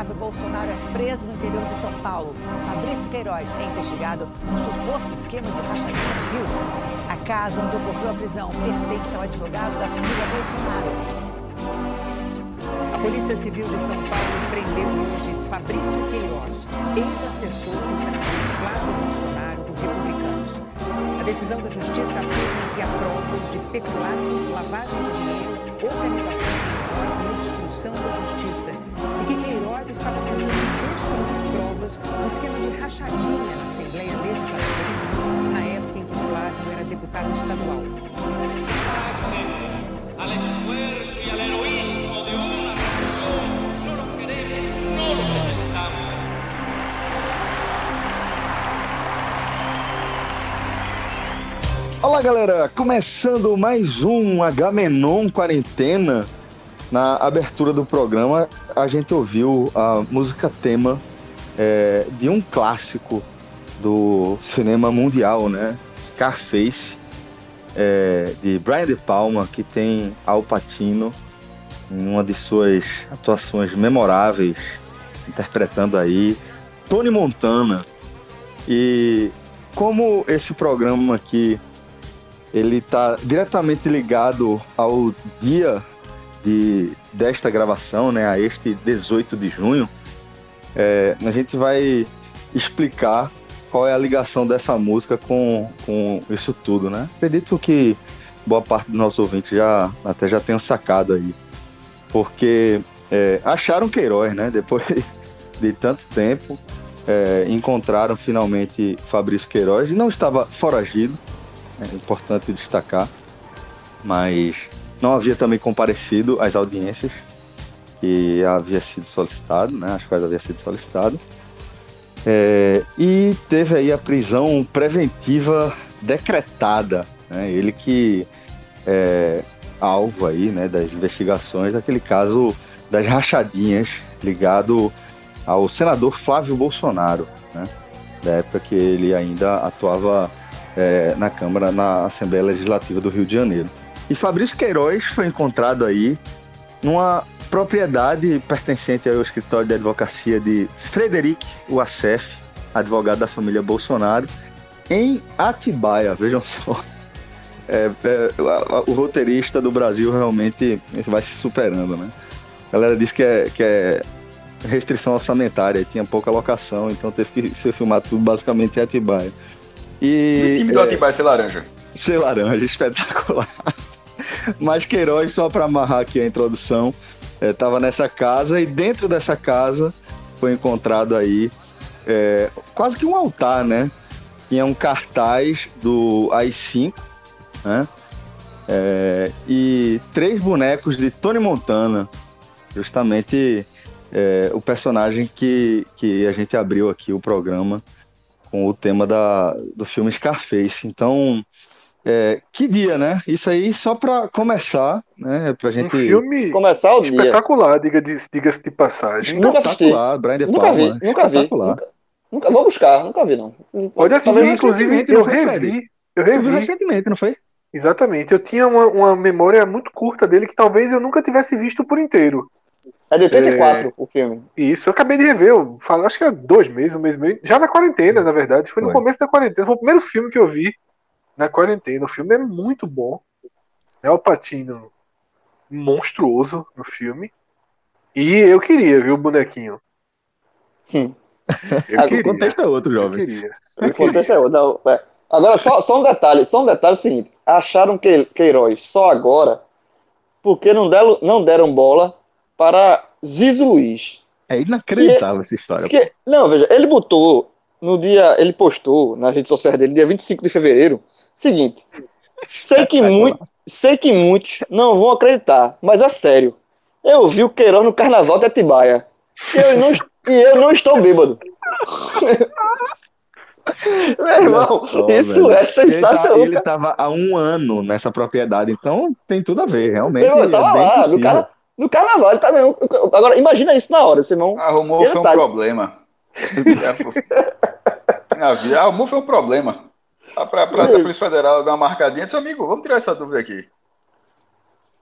Flávio Bolsonaro é preso no interior de São Paulo. Fabrício Queiroz é investigado no suposto esquema de rachadinha no Rio. A casa onde ocorreu a prisão pertence ao advogado da família Bolsonaro. A Polícia Civil de São Paulo prendeu hoje Fabrício Queiroz, ex-assessor do senador Flávio Bolsonaro, do Republicanos. A decisão da Justiça afirma que há provas de peculato, lavagem de dinheiro, organização criminosa e obstrução da justiça. E que Queiroz estava tentando destruir provas no esquema de rachadinha na Assembleia Legislativa, na época em que Flávio era deputado estadual. necesitamos. Olá galera, começando mais um Agamenon Quarentena. Na abertura do programa, a gente ouviu a música tema é, de um clássico do cinema mundial, né? Scarface, é, de Brian De Palma, que tem Al Pacino em uma de suas atuações memoráveis, interpretando aí Tony Montana. E como esse programa aqui ele está diretamente ligado ao dia de, desta gravação, né, a este 18 de junho, é, a gente vai explicar qual é a ligação dessa música com, com isso tudo, né? Acredito que boa parte dos nossos ouvintes já até já tenham sacado aí, porque é, acharam Queiroz, né? Depois de tanto tempo, é, encontraram finalmente Fabrício Queiroz não estava foragido, é importante destacar, mas não havia também comparecido às audiências que havia sido solicitado, né, as quais havia sido solicitado, é, e teve aí a prisão preventiva decretada, né, ele que é alvo aí, né, das investigações daquele caso das rachadinhas ligado ao senador Flávio Bolsonaro, né, da época que ele ainda atuava é, na Câmara, na Assembleia Legislativa do Rio de Janeiro. E Fabrício Queiroz foi encontrado aí numa propriedade pertencente ao escritório de advocacia de Frederic Wassef, advogado da família Bolsonaro, em Atibaia, vejam só. É, é, o, o roteirista do Brasil realmente vai se superando, né? A galera disse que é, que é restrição orçamentária, tinha pouca locação, então teve que ser filmado tudo basicamente em Atibaia. E o time do Atibaia ser laranja. Ser laranja, espetacular. Mas Queiroz, só para amarrar aqui a introdução, estava é, nessa casa e dentro dessa casa foi encontrado aí é, quase que um altar, né? Tinha um cartaz do AI-5, né? É, e três bonecos de Tony Montana, justamente é, o personagem que, que a gente abriu aqui o programa com o tema da, do filme Scarface. Então, é, que dia, né? Isso aí só para começar, né? Pra gente. Um filme começar o espetacular, diga-se diga de passagem. Espetacular, Brian De nunca Palma. Vi, nunca vi. Nunca, nunca, vou buscar, nunca vi, não. Pode assistir, inclusive, eu revi. Eu revi. recentemente, não foi? Exatamente. Eu tinha uma, uma memória muito curta dele que talvez eu nunca tivesse visto por inteiro. É de 84 é... o filme. Isso, eu acabei de rever, eu falo, acho que é dois meses, um mês e meio. Já na quarentena, na verdade. Foi, foi no começo da quarentena. Foi o primeiro filme que eu vi na quarentena. O filme é muito bom. É o Patino monstruoso no filme. E eu queria, viu, o bonequinho. Hum. Eu queria. O contexto é outro, jovem. Eu queria. Eu o contexto é outro. Não, é. Agora, só, só um detalhe, só um detalhe seguinte. Acharam que Queiroz só agora porque não deram, não deram bola para Zizo Luiz. É inacreditável essa história. Que, não, veja, ele botou no dia, ele postou nas redes sociais dele, dia 25 de fevereiro, seguinte, sei que, muito, sei que muitos não vão acreditar, mas é sério, eu vi o Queiroz no Carnaval de Atibaia, e eu não, e eu não estou bêbado. Meu irmão, só, isso velho. é Ele, tá, sensacional. ele tava há um ano nessa propriedade, então tem tudo a ver, realmente. Eu tava é bem lá, no, no carnaval, ele tá mesmo. Agora, imagina isso na hora, seu irmão. Arrumou foi um problema. Arrumou foi um problema. Pra, pra, pra, pra Polícia Federal dar uma marcadinha, disse, amigo, vamos tirar essa dúvida aqui.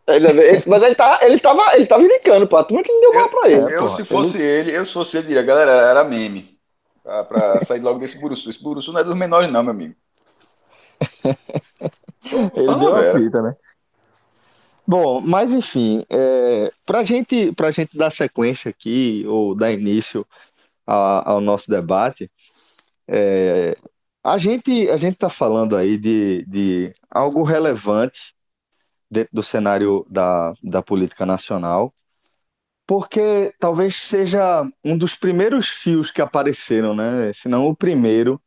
Ele- Mas ele, tá, ele, tava, ele tava indicando, pô. A turma que não deu bola pra ele. Eu, porra, se fosse ele, eu se fosse ele, diria, galera, era meme. Pra, pra sair logo desse buruçu. Esse buruçu não é dos menores, não, meu amigo. Ele Ah, deu a fita, né? Bom, mas enfim, é, para gente, a gente dar sequência aqui, ou dar início a- ao nosso debate, é, a gente a gente está falando aí de, de algo relevante dentro do cenário da, da política nacional, porque talvez seja um dos primeiros fios que apareceram, né? Se não o primeiro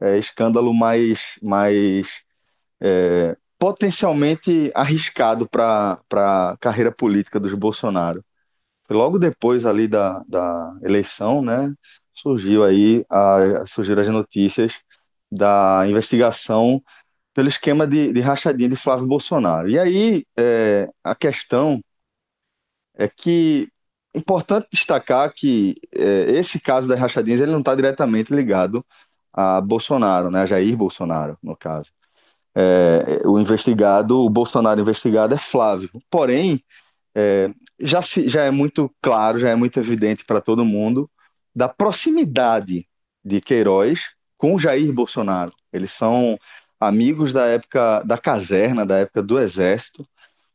é, escândalo mais, mais é, potencialmente arriscado para a carreira política dos Bolsonaro. Logo depois ali da, da eleição, né, surgiu aí a, surgiram as notícias da investigação pelo esquema de, de rachadinha de Flávio Bolsonaro. E aí é, a questão é que importante destacar que é, esse caso das rachadinhas ele não está diretamente ligado a Bolsonaro, né, a Jair Bolsonaro, no caso. É, o investigado, o Bolsonaro investigado é Flávio. Porém, é, já, se, já é muito claro, já é muito evidente para todo mundo da proximidade de Queiroz com Jair Bolsonaro. Eles são amigos da época da caserna, da época do Exército,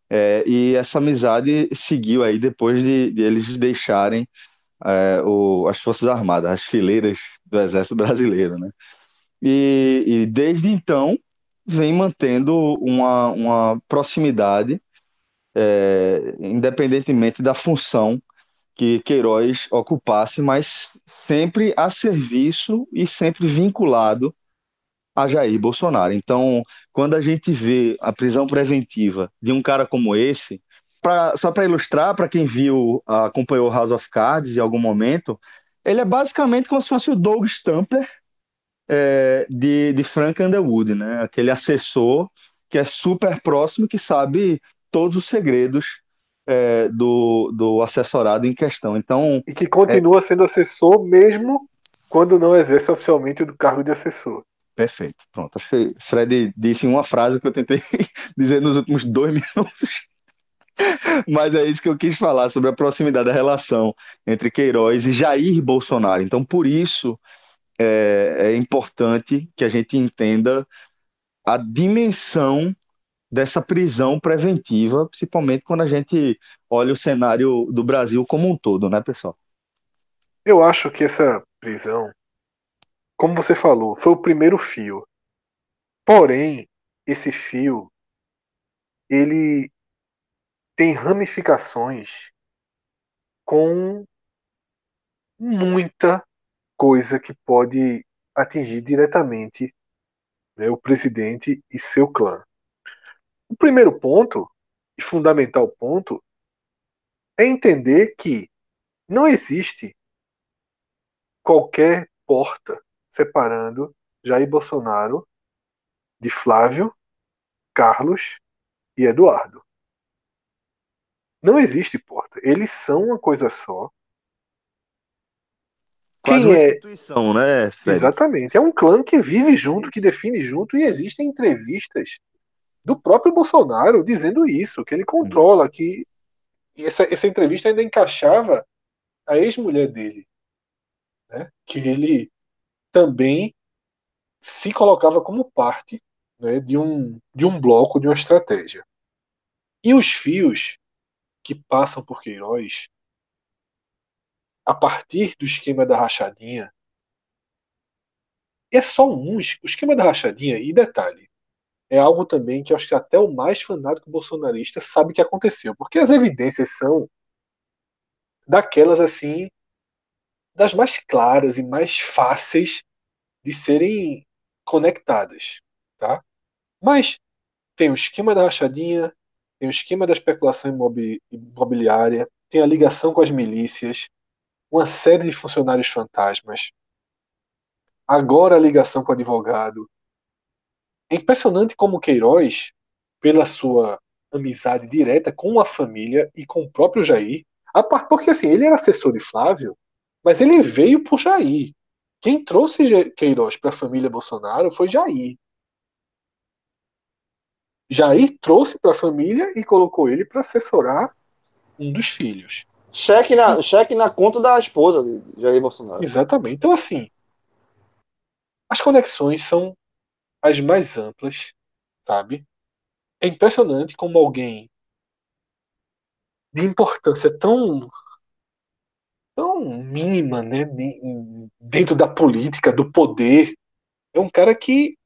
é, e essa amizade seguiu aí depois de, de eles deixarem é, o, as Forças Armadas, as fileiras do Exército Brasileiro, né? E, e desde então vem mantendo uma, uma proximidade, é, independentemente da função que Queiroz ocupasse, mas sempre a serviço e sempre vinculado a Jair Bolsonaro. Então, quando a gente vê a prisão preventiva de um cara como esse, pra, só para ilustrar, para quem viu, acompanhou House of Cards em algum momento, ele é basicamente como se fosse o Doug Stamper é, de, de Frank Underwood, né? Aquele assessor que é super próximo, que sabe todos os segredos é, do, do assessorado em questão. Então, E que continua sendo assessor mesmo quando não exerce oficialmente o cargo de assessor. perfeito. Pronto. Acho que Fred disse uma frase que eu tentei dizer nos últimos dois minutos. Mas é isso que eu quis falar sobre a proximidade da relação entre Queiroz e Jair Bolsonaro. Então, por isso, é, é importante que a gente entenda a dimensão dessa prisão preventiva, principalmente quando a gente olha o cenário do Brasil como um todo, né, pessoal? Eu acho que essa prisão, como você falou, foi o primeiro fio. Porém, esse fio, ele tem ramificações com muita coisa que pode atingir diretamente né, o presidente e seu clã. O primeiro ponto, e fundamental ponto, é entender que não existe qualquer porta separando Jair Bolsonaro de Flávio, Carlos e Eduardo. Não existe porta. Eles são uma coisa só. Quase Quem uma é instituição, né, Fred? Exatamente. É um clã que vive junto, que define junto, e existem entrevistas do próprio Bolsonaro dizendo isso, que ele controla, que essa, essa entrevista ainda encaixava a ex-mulher dele, né? que ele também se colocava como parte né, de, um, de um bloco, de uma estratégia. E os fios que passam por Queiroz, a partir do esquema da rachadinha, é só um. O esquema da rachadinha, e detalhe, é algo também que eu acho que até o mais fanático bolsonarista sabe que aconteceu, porque as evidências são daquelas assim das mais claras e mais fáceis de serem conectadas, tá? Mas tem o esquema da rachadinha, tem o esquema da especulação imobiliária, tem a ligação com as milícias, uma série de funcionários fantasmas, agora a ligação com o advogado. É impressionante como Queiroz, pela sua amizade direta com a família e com o próprio Jair, porque assim, ele era assessor de Flávio, mas ele veio por Jair. Quem trouxe Queiroz para a família Bolsonaro foi Jair. Jair trouxe para a família e colocou ele para assessorar um dos filhos. Cheque na, cheque na conta da esposa de Jair Bolsonaro. Exatamente. Então, assim, as conexões são as mais amplas, sabe? É impressionante como alguém de importância tão tão mínima, né, dentro da política, do poder, é um cara que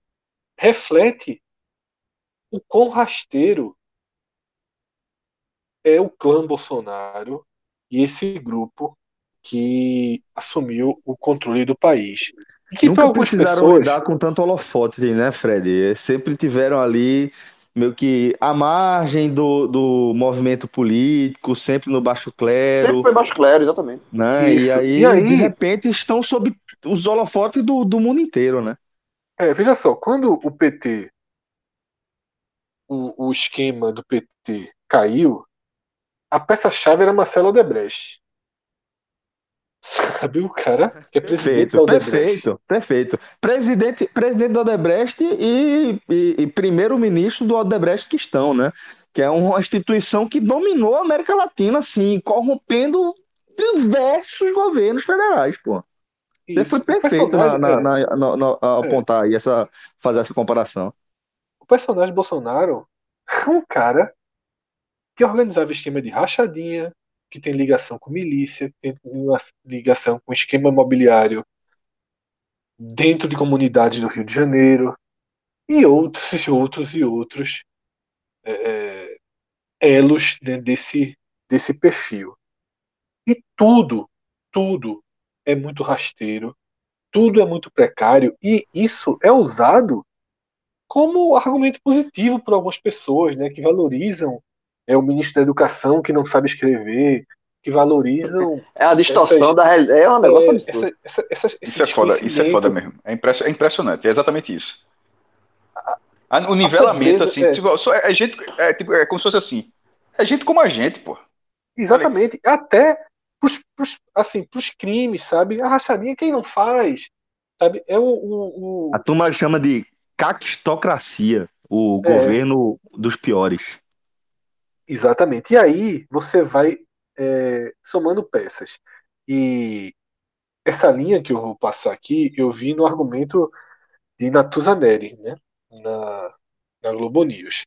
reflete o quão rasteiro é o clã Bolsonaro e esse grupo que assumiu o controle do país. Que Nunca precisaram pessoas... lidar com tanto holofote, né, Fred? Sempre tiveram ali meio que à margem do, do movimento político, sempre no baixo clero. Sempre foi baixo clero, exatamente. Né? E aí, e, aí, de repente, estão sob os holofotes do, do mundo inteiro, né? É, veja só, quando o PT, o, o esquema do PT caiu, a peça-chave era Marcelo Odebrecht. Sabe o cara que é presidente perfeito. Perfeito, perfeito. Presidente, presidente da Odebrecht e, e, e primeiro-ministro do Odebrecht que estão, né? Que é uma instituição que dominou a América Latina, assim, corrompendo diversos governos federais, pô. Isso. Foi perfeito na, na, na, na, é. apontar aí, essa, fazer essa comparação. O personagem Bolsonaro é um cara que organizava esquema de rachadinha, que tem ligação com milícia, que tem ligação com esquema imobiliário dentro de comunidades do Rio de Janeiro, e outros e outros e outros é, é elos desse, desse perfil. E tudo, tudo é muito rasteiro, tudo é muito precário, e isso é usado como argumento positivo por algumas pessoas, né, que valorizam é o ministro da Educação que não sabe escrever, que valorizam. É a distorção essas, da realidade. É um negócio é, absurdo. Essa, essa, essa, isso, é foda, isso é foda mesmo. É, é impressionante, é exatamente isso. A, o nivelamento, assim, é. Tipo, só é, gente, é, tipo, é como se fosse assim. É gente como a gente, pô. Exatamente. Até pros, pros, assim, pros crimes, sabe? A rachadinha quem não faz. Sabe? É o, o, o... A turma chama de caquistocracia, o é. governo dos piores. Exatamente. E aí você vai é, somando peças. E essa linha que eu vou passar aqui, eu vi no argumento de Natuza Neri, né? na, na Globo News.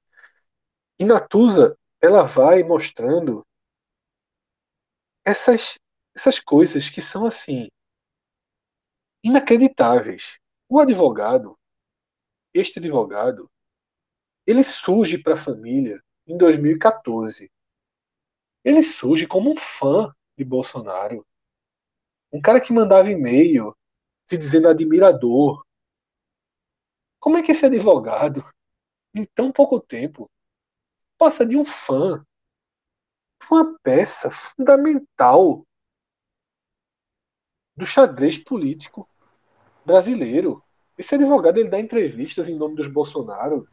E Natuza, ela vai mostrando essas, essas coisas que são assim inacreditáveis. O advogado, este advogado, ele surge para a família em 2014. Ele surge como um fã de Bolsonaro. Um cara que mandava e-mail se dizendo admirador. Como é que esse advogado, em tão pouco tempo, passa de um fã uma peça fundamental do xadrez político brasileiro? Esse advogado ele dá entrevistas em nome dos Bolsonaro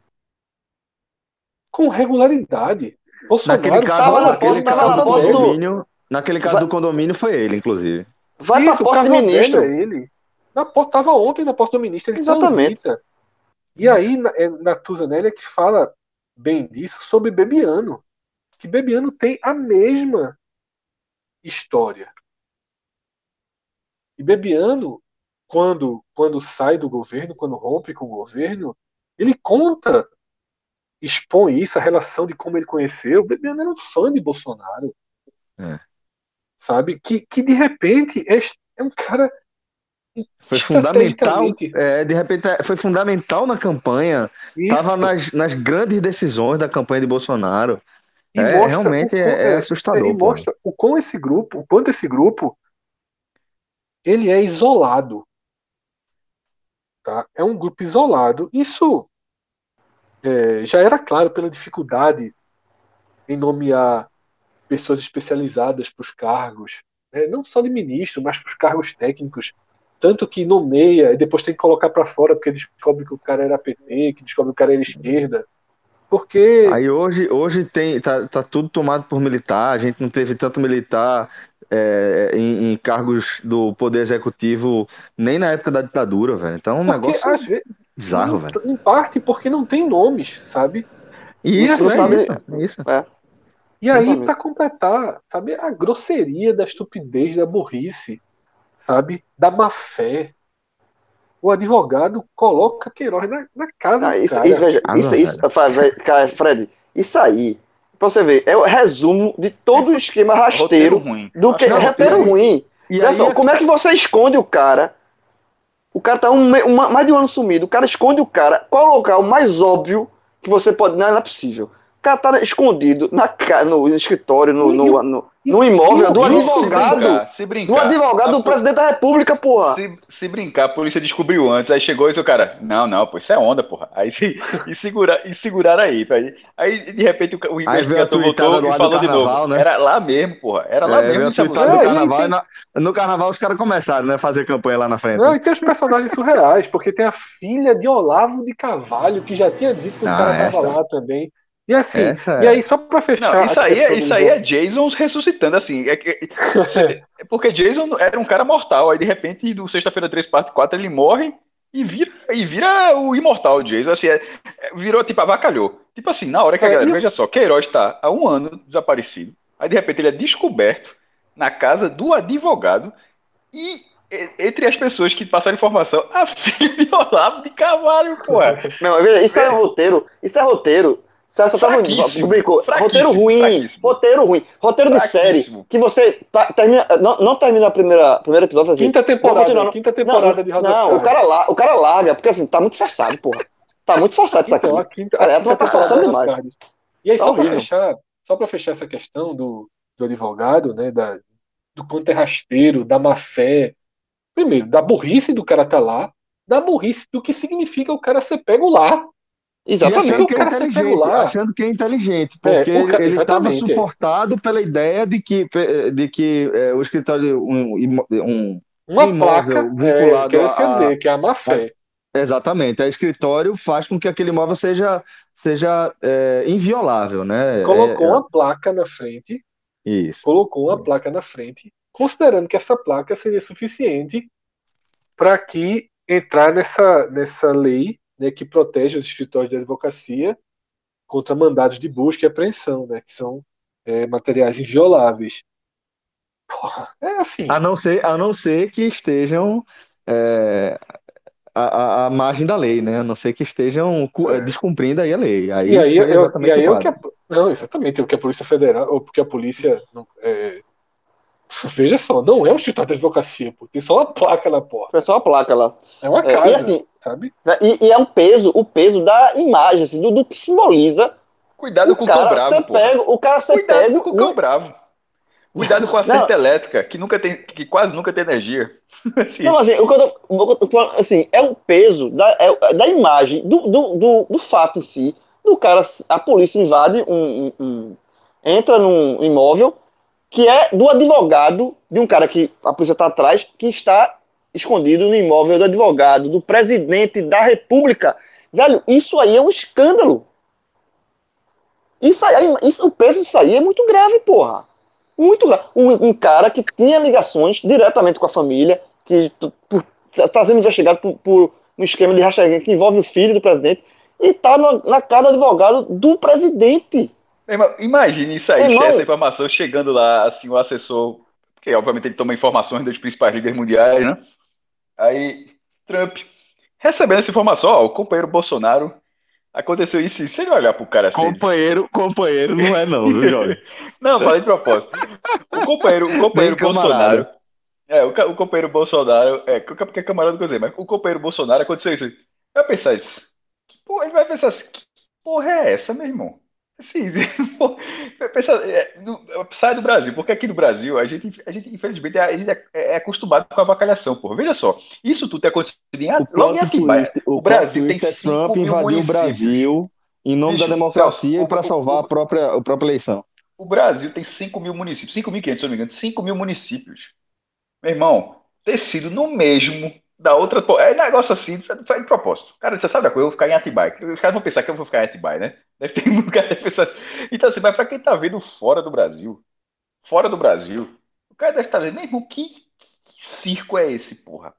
com regularidade. Bolsonaro naquele caso, tava naquele caso, do condomínio, naquele caso do condomínio foi ele, inclusive. Vai Isso, pra posse do ministro. É ele. Na posse, tava ontem na posse do ministro, ele Exatamente. Transita. E aí, é Natuza Nélia que fala bem disso sobre Bebiano. Que Bebiano tem a mesma história. E Bebiano, quando, quando sai do governo, quando rompe com o governo, ele conta expõe isso, a relação de como ele conheceu. O Bebiano era um fã de Bolsonaro. É. Sabe? Que, que de repente é, é um cara. Foi fundamental. É, de repente é, foi fundamental na campanha. Estava nas, nas grandes decisões da campanha de Bolsonaro. E é, mostra realmente o, é, é, assustador. E mostra o quão esse grupo, o quanto esse grupo ele é isolado. Tá? É um grupo isolado. Isso é, já era claro pela dificuldade em nomear pessoas especializadas para os cargos, né? não só de ministro, mas para os cargos técnicos. Tanto que nomeia e depois tem que colocar para fora porque descobre que o cara era PT, que descobre que o cara era esquerda. Porque. Aí hoje, hoje tem, tá, tá tudo tomado por militar, a gente não teve tanto militar é, em, em, cargos do Poder Executivo nem na época da ditadura, velho. Então é um porque, negócio vezes, bizarro, em, velho. Em parte porque não tem nomes, sabe? Isso, e assim, sabe? É isso. É. E aí, para completar, sabe, a grosseria da estupidez, da burrice, sabe, da má fé. O advogado coloca Queiroz na, na casa. Ah, isso, cara. isso, veja, isso, isso, Fred, isso aí Pra você ver, é o resumo de todo o esquema rasteiro ruim. do que. Não, roteiro ruim. E Olha só, como é que você esconde o cara? O cara tá um, uma, mais de um ano sumido, o cara esconde o cara. Qual é o local mais óbvio que você pode. Não, não é possível cara tá escondido na, no escritório, no, no, no, no imóvel do advogado. Se brincar, do advogado do presidente da república, porra. Se, se, brincar, a polícia descobriu antes, aí chegou e disse o cara, não, não, pô, isso é onda, porra. Aí se, e, segura, e seguraram aí. Aí, aí de repente o, o investigador voltou e falou de novo. Né? Era lá mesmo, porra. Era lá é, mesmo. do carnaval, tem... no carnaval os caras começaram, né, a fazer campanha lá na frente. Não, e tem os personagens surreais, porque tem a filha de Olavo de Cavalho, que já tinha dito que o ah, cara essa... tava lá também. E assim, Essa e aí só para fechar. Não, isso aí, é, isso aí é Jason ressuscitando, assim. É, é, é, porque Jason era um cara mortal, aí de repente, do Sexta-feira 3, parte 4, ele morre e vira, e vira o imortal Jason. Assim, é, é, virou tipo, avacalhou. Tipo assim, na hora que a galera, veja só, Queiroz está há um ano desaparecido, aí de repente ele é descoberto na casa do advogado e entre as pessoas que passaram informação, a filha de Olavo de Cavalho, porra. Não, isso é roteiro, isso é roteiro você só tava publicou roteiro ruim, roteiro ruim, roteiro de série. Que você tá, termina, não, não termina a primeira primeiro episódio assim, quinta temporada, quinta temporada não, de House Não, o cara o cara larga porque assim tá muito forçado, porra. Tá muito forçado isso aqui. A quinta, cara, a quinta tá forçando demais. E aí tá só para fechar, só para fechar essa questão do, do advogado, né, da do quanto é rasteiro, da má fé, primeiro, da burrice do cara tá lá, da burrice do que significa o cara ser pego lá, Exatamente. Achando que, é inteligente, achando que é inteligente, é, porque é, ele estava suportado pela ideia de que, de que é, o escritório um, um uma um placa vinculado é, que é isso quer dizer, que é a má fé. exatamente, a escritório faz com que aquele imóvel seja, seja é, inviolável, né? Colocou uma placa na frente. Isso. Colocou uma placa na frente, considerando que essa placa seria suficiente para que entrar nessa, nessa lei né, que protege os escritórios de advocacia contra mandados de busca e apreensão, né, que são é, materiais invioláveis. Porra, é assim. A não ser, a não ser que estejam é, a, a, margem da lei, né? A não ser que estejam é. descumprindo aí a lei. Aí e aí, eu, e aí o que a, não, exatamente, o que a Polícia Federal, ou porque a polícia é, Veja só, não é um escritório de advocacia, pô. Tem só uma placa na porta. É só uma placa lá. É uma casa, é, e assim, sabe? E, e, é um peso, o peso da imagem, assim, do, do que simboliza. Cuidado com o cão bravo, pô. Pego, o cara ser Cuidado pego. com o cão bravo. Cuidado com a certa elétrica, que nunca tem, que quase nunca tem energia. assim. Não, assim, o que eu tô, assim, é o peso da, é, da imagem, do, do, do, do, fato em si, do cara, a polícia invade um, um, um entra num imóvel, que é do advogado, de um cara que a polícia está atrás, que está escondido no imóvel do advogado, do presidente da república. Velho, isso aí é um escândalo. Isso aí, isso, o peso disso aí é muito grave, porra. Muito grave. Um, um cara que tinha ligações diretamente com a família, que está sendo investigado por, por, um esquema de rachadinha que envolve o filho do presidente, e está na casa do advogado do presidente. Imagine isso aí, essa informação chegando lá, assim, o assessor, que obviamente ele toma informações dos principais líderes mundiais, né? Aí, Trump, recebendo essa informação, ó, o companheiro Bolsonaro aconteceu isso, e se ele olhar pro cara assim. Companheiro, companheiro não é, não, viu, Jorge? não, falei de propósito. O companheiro, o companheiro Bolsonaro. É, o, o, companheiro Bolsonaro. É, porque é camarada que eu sei, mas o companheiro Bolsonaro aconteceu isso. Vai pensar isso. Porra, ele vai pensar assim, que porra é essa, meu irmão? Sim, pensa, é, no- sai do Brasil, porque aqui no Brasil, a gente, a gente infelizmente, a gente é, é acostumado com a avacalhação, pô. Veja só, isso tudo tem acontecido em, O logo em Atibaia. o O Brasil tem é 5 Trump invadiu o. Brasil em nome da democracia e para salvar o- a própria, a própria eleição. O Brasil tem 5 mil municípios, 5.500, se não me engano, 5 mil municípios. Meu irmão, ter sido no mesmo da outra. pô, É negócio assim, foi de propósito. Cara, você sabe da coisa, eu vou ficar em Atibaia. Os caras vão pensar que eu vou ficar em Atibaia, né? Deve ter muito cara pensar. Então, assim, mas pra quem tá vendo fora do Brasil, fora do Brasil, o cara deve estar dizendo, meu irmão, que, que circo é esse, porra?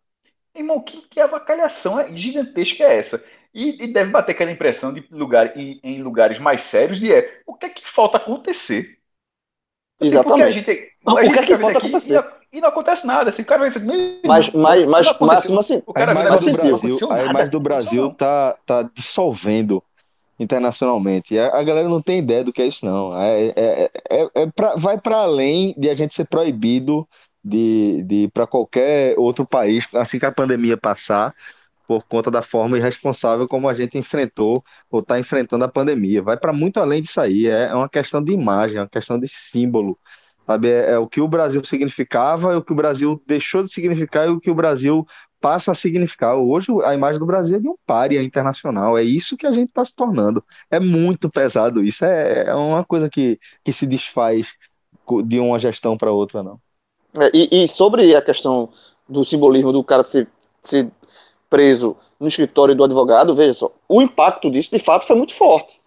Meu irmão, que, que avacalhação é gigantesca é essa? E, e deve bater aquela impressão de lugar, em, em lugares mais sérios de é, o que é que falta acontecer? Assim, Exatamente. gente, O que é que falta acontecer? E, não- e não acontece nada. Assim, o cara vai dizer, "Meu Mas, irmão, mas, mas, mas, aconteceu." mas assim, O cara imagem assim, do assim, Brasil, a imagem do Brasil tá, tá dissolvendo internacionalmente. E A, a galera não tem ideia do que é isso, não. É, é, é, é pra- vai para além de a gente ser proibido de, de ir para qualquer outro país assim que a pandemia passar, por conta da forma irresponsável como a gente enfrentou ou está enfrentando a pandemia. Vai para muito além disso aí. É, é uma questão de imagem, é uma questão de símbolo. Sabe? É, é o que o Brasil significava, é o que o Brasil deixou de significar e o que o Brasil passa a significar. Hoje a imagem do Brasil é de um pária internacional. É isso que a gente está se tornando. É muito pesado isso. É, é uma coisa que, que se desfaz de uma gestão para outra, não. É, e, e sobre a questão do simbolismo do cara ser, ser preso no escritório do advogado, veja só, o impacto disso de fato foi muito forte.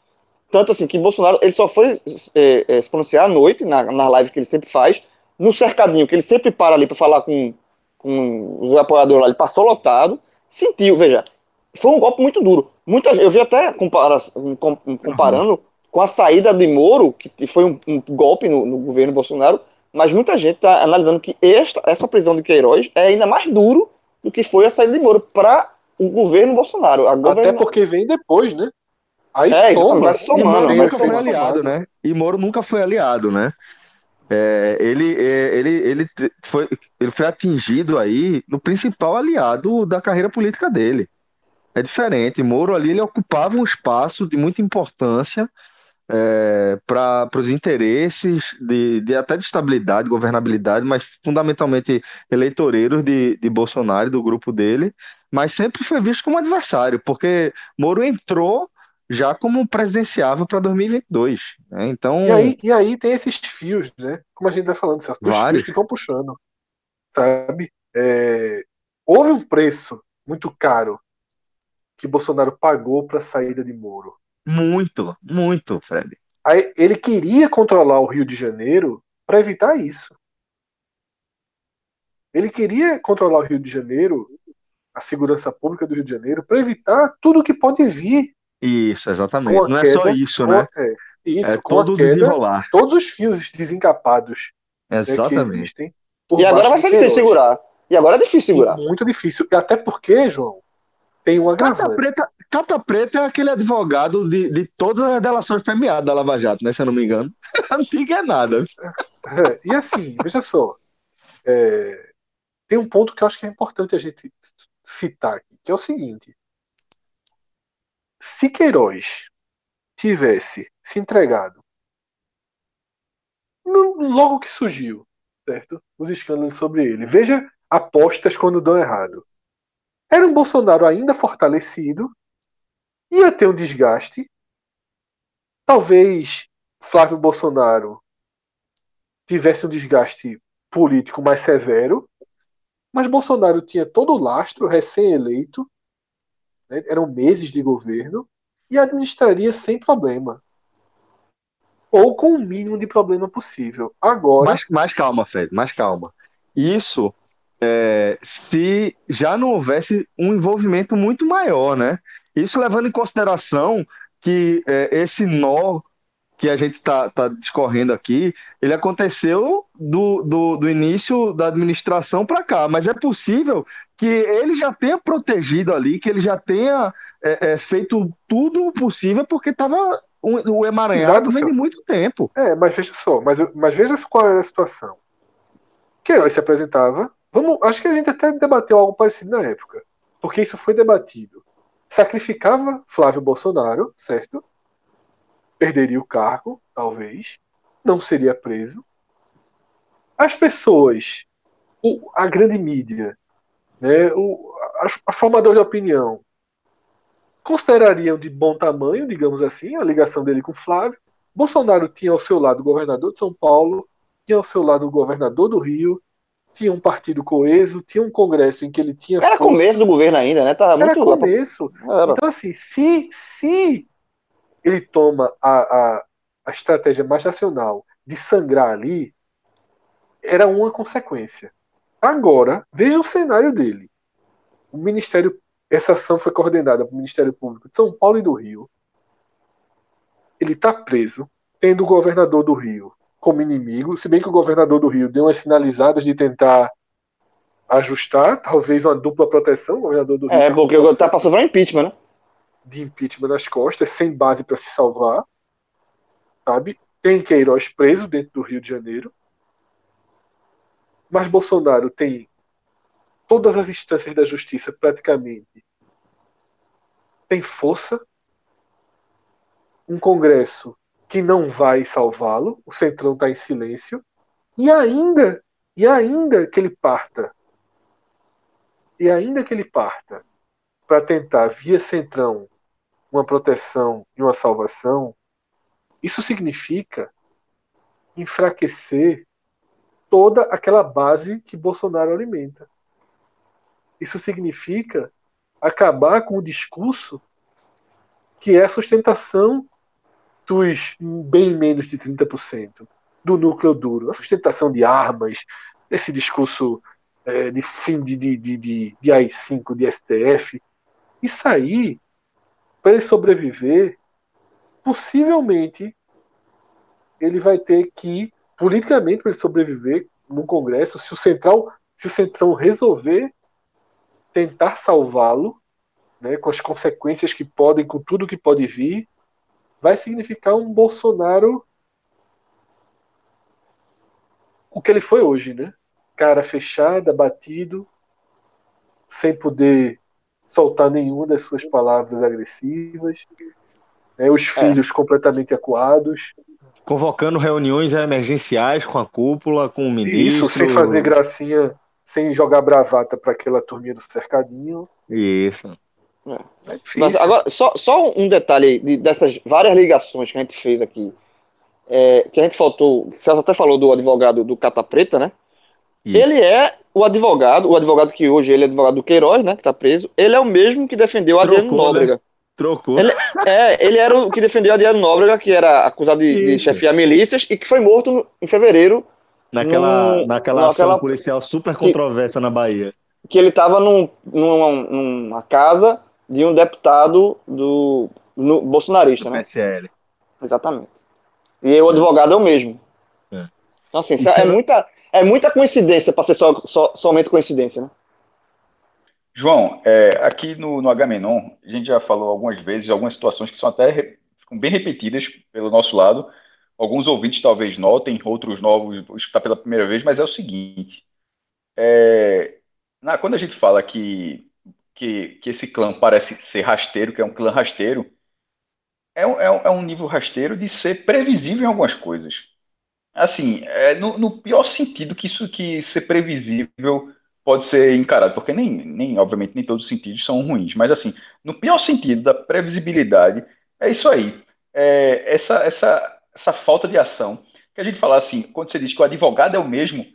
Tanto assim que Bolsonaro ele só foi é, é, se pronunciar à noite, na, na live que ele sempre faz, no cercadinho, que ele sempre para ali para falar com, com os apoiadores lá, ele passou lotado, sentiu, veja, foi um golpe muito duro. Muita, eu vi até compara, com- comparando com a saída de Moro, que foi um, um golpe no, no governo Bolsonaro, mas muita gente está analisando que esta, essa prisão de Queiroz é ainda mais duro do que foi a saída de Moro para o governo Bolsonaro. A Até porque vem depois, né? Aí É, soma. vai somando, E Moro nunca foi somando. aliado, né? E Moro nunca foi aliado, né? É, ele, é, ele, ele, foi, ele foi atingido aí no principal aliado da carreira política dele. É diferente. Moro ali ele ocupava um espaço de muita importância para os interesses de, de até de estabilidade, governabilidade, mas fundamentalmente eleitoreiros de, de Bolsonaro e do grupo dele, mas sempre foi visto como adversário, porque Moro entrou já como presidenciável para 2022. Né? Então, E aí, e aí tem esses fios, né? Como a gente tá falando, Celso, dos Vários. fios que vão puxando. Sabe? É, Houve um preço muito caro que Bolsonaro pagou para a saída de Moro. Muito, muito, Fred. Aí ele queria controlar o Rio de Janeiro para evitar isso. Ele queria controlar o Rio de Janeiro, a segurança pública do Rio de Janeiro, para evitar tudo que pode vir. Isso, exatamente. Não é queda, só isso, né? a- é, isso, É todo o queda, desenrolar. todos os fios desencapados né, que Exatamente. existem. E agora vai ser difícil segurar. E agora é difícil segurar. Muito difícil. E Até porque, João, tem um agravante. Preta, Cata Preta é aquele advogado de, de todas as delações premiadas da Lava Jato, né? Se eu não me engano. Antiga é nada. É, e assim, veja só. é, tem um ponto que eu acho que é importante a gente citar aqui, que é o seguinte. Se Queiroz tivesse se entregado no- logo que surgiu, certo? Os escândalos sobre ele. Veja apostas quando dão errado. Era um Bolsonaro ainda fortalecido, ia ter um desgaste. Talvez Flávio Bolsonaro tivesse um desgaste político mais severo, mas Bolsonaro tinha todo o lastro, recém-eleito, né, eram meses de governo, e administraria sem problema. Ou com o mínimo de problema possível. Agora, Mas, mas calma, Fred, mais calma. Isso é, se já não houvesse um envolvimento muito maior, né? Isso levando em consideração que é, esse nó que a gente está tá discorrendo aqui, ele aconteceu do, do, do início da administração para cá, mas é possível que ele já tenha protegido ali, que ele já tenha é, é, feito tudo o possível, porque estava o, o emaranhado Exato, vem de muito tempo. É, mas veja só, mas, mas veja qual é a situação. Queiroz se apresentava. Vamos, acho que a gente até debateu algo parecido na época, porque isso foi debatido. Sacrificava Flávio Bolsonaro, certo? perderia o cargo, talvez, não seria preso. As pessoas, a grande mídia, né, o, a, a formador de opinião, considerariam de bom tamanho, digamos assim, a ligação dele com Flávio. Bolsonaro tinha ao seu lado o governador de São Paulo, tinha ao seu lado o governador do Rio, tinha um partido coeso, tinha um congresso em que ele tinha. Era força. começo do governo ainda, né? Tava Era muito começo. Era. Então, assim, se, se ele toma a, a, a estratégia mais racional de sangrar ali, era uma consequência. Agora, veja o cenário dele. O Ministério, essa ação foi coordenada pelo Ministério Público de São Paulo e do Rio. Ele está preso, tendo o governador do Rio como inimigo, se bem que o governador do Rio deu umas sinalizadas de tentar ajustar, talvez uma dupla proteção, o governador do Rio. É, porque o tá para sofrer impeachment, né? De impeachment nas costas, sem base para se salvar. Sabe? Tem Queiroz preso dentro do Rio de Janeiro. Mas Bolsonaro tem todas as instâncias da justiça praticamente tem força. Um Congresso que não vai salvá-lo, o Centrão está em silêncio, e ainda, e ainda que ele parta, e ainda que ele parta para tentar via Centrão uma proteção e uma salvação, isso significa enfraquecer toda aquela base que Bolsonaro alimenta. Isso significa acabar com o discurso que é a sustentação dos bem menos de 30% do núcleo duro, a sustentação de armas, esse discurso é, de fim de, de, de, de, de AI-5, de STF, isso aí, para ele sobreviver, possivelmente ele vai ter que, politicamente, para ele sobreviver no Congresso, se o Central, se o Centrão resolver tentar salvá-lo, né, com as consequências que podem, com tudo que pode vir, vai significar um Bolsonaro o que ele foi hoje, né? Cara fechada, batido, sem poder soltar nenhuma das suas palavras agressivas, né? os é. filhos completamente acuados. Convocando reuniões emergenciais com a cúpula, com o ministro. Isso, sem fazer gracinha, sem jogar bravata para aquela turminha do cercadinho. Isso. É. É Mas agora, só, só um detalhe de, dessas várias ligações que a gente fez aqui. É, que a gente faltou. O Celso até falou do advogado do Cata Preta, né? Isso. Ele é o advogado, o advogado que hoje ele é advogado do Queiroz, né? Que tá preso. Ele é o mesmo que defendeu o Adriano né? Nóbrega. Né? Trocou. Ele, é, ele era o que defendeu o Adriano Nóbrega, que era acusado de, de chefiar milícias e que foi morto no, em fevereiro. Naquela, num, naquela ação naquela, policial super controversa que, na Bahia. Que ele estava num, numa, numa casa de um deputado do no, bolsonarista, do né? PSL. Exatamente. E o advogado é o mesmo. É. Então, assim, é, é, muita, é muita coincidência para ser só, só, somente coincidência, né? João, é, aqui no, no Agamenon, a gente já falou algumas vezes, algumas situações que são até bem repetidas pelo nosso lado. Alguns ouvintes talvez notem, outros novos escutar pela primeira vez, mas é o seguinte: é, na, quando a gente fala que que, que esse clã parece ser rasteiro, que é um clã rasteiro, é, é, é um nível rasteiro de ser previsível em algumas coisas. Assim, é no, no, pior sentido que isso que ser previsível pode ser encarado, porque nem, nem, obviamente, nem todos os sentidos são ruins, mas assim, no pior sentido da previsibilidade, é isso aí. É essa, essa, essa falta de ação. Que a gente fala assim, quando você diz que o advogado é o mesmo,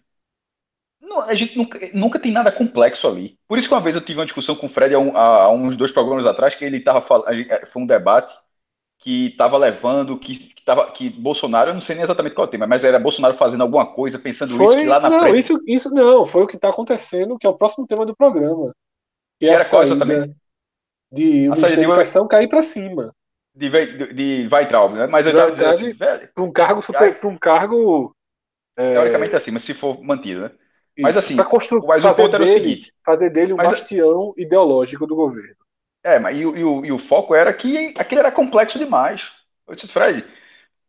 não, a gente nunca, nunca tem nada complexo ali. Por isso que uma vez eu tive uma discussão com o Fred há, um, há uns dois programas atrás, que ele estava falando, é, foi um debate que estava levando, que, que, tava, que Bolsonaro, eu não sei nem exatamente qual é o tema, mas era Bolsonaro fazendo alguma coisa, pensando foi, isso lá na não, frente. Isso, isso não, foi o que está acontecendo, que é o próximo tema do programa. Que, que é era qual exatamente? De uma educação cair para cima. De, de, de Weitraub, né? Mas eu estava dizendo assim, velho. Para um cargo, super, um cargo é... teoricamente assim, mas se for mantido, né? Mas assim, constru... mas o ponto era o seguinte: fazer dele um mas, bastião ideológico do governo. É, mas e, e, o, e o foco era que aquilo era complexo demais. Eu disse, Fred,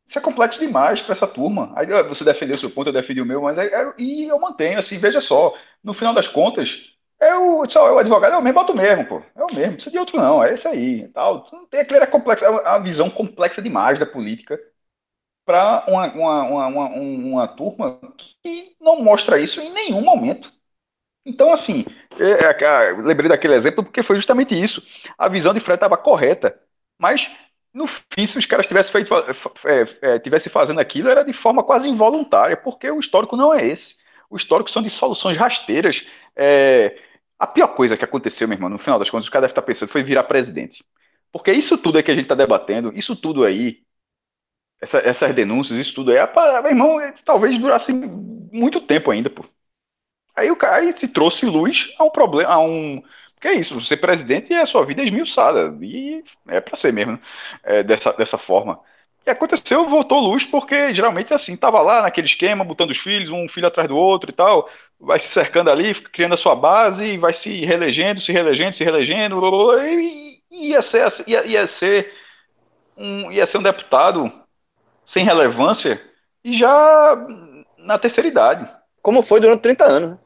isso é complexo demais para essa turma. Aí você defendeu o seu ponto, eu defendi o meu, mas é, é, e eu mantenho, assim, veja só, no final das contas, É o, só, é o advogado, é o mesmo, bota o mesmo, pô. É o mesmo, não precisa de outro não, é esse aí. Tal. Não tem aquela complexa, a visão complexa demais da política para uma, uma, uma, uma, turma que não mostra isso em nenhum momento. Então, assim, é, é, é, lembrei daquele exemplo porque foi justamente isso. A visão de Fred estava correta, mas no fim, se os caras tivessem feito, é, fazendo aquilo, era de forma quase involuntária, porque o histórico não é esse. O histórico são de soluções rasteiras. É, a pior coisa que aconteceu, meu irmão, no final das contas, o cara deve estar pensando, foi virar presidente. Porque isso tudo aí que a gente está debatendo, isso tudo aí, essa, essas denúncias, isso tudo aí, meu irmão, talvez durasse muito tempo ainda, pô. Aí o cara se trouxe luz a um problema, a um. Porque é isso, ser presidente é a sua vida esmiuçada. E é para ser mesmo, né? é, dessa, dessa forma. E aconteceu, voltou luz, porque geralmente é assim, tava lá naquele esquema, botando os filhos, um filho atrás do outro e tal, vai se cercando ali, criando a sua base, vai se reelegendo, se reelegendo, se reelegendo, e ia ser, ia, ia ser um, ia ser um deputado sem relevância e já na terceira idade. Como foi durante 30 anos, né?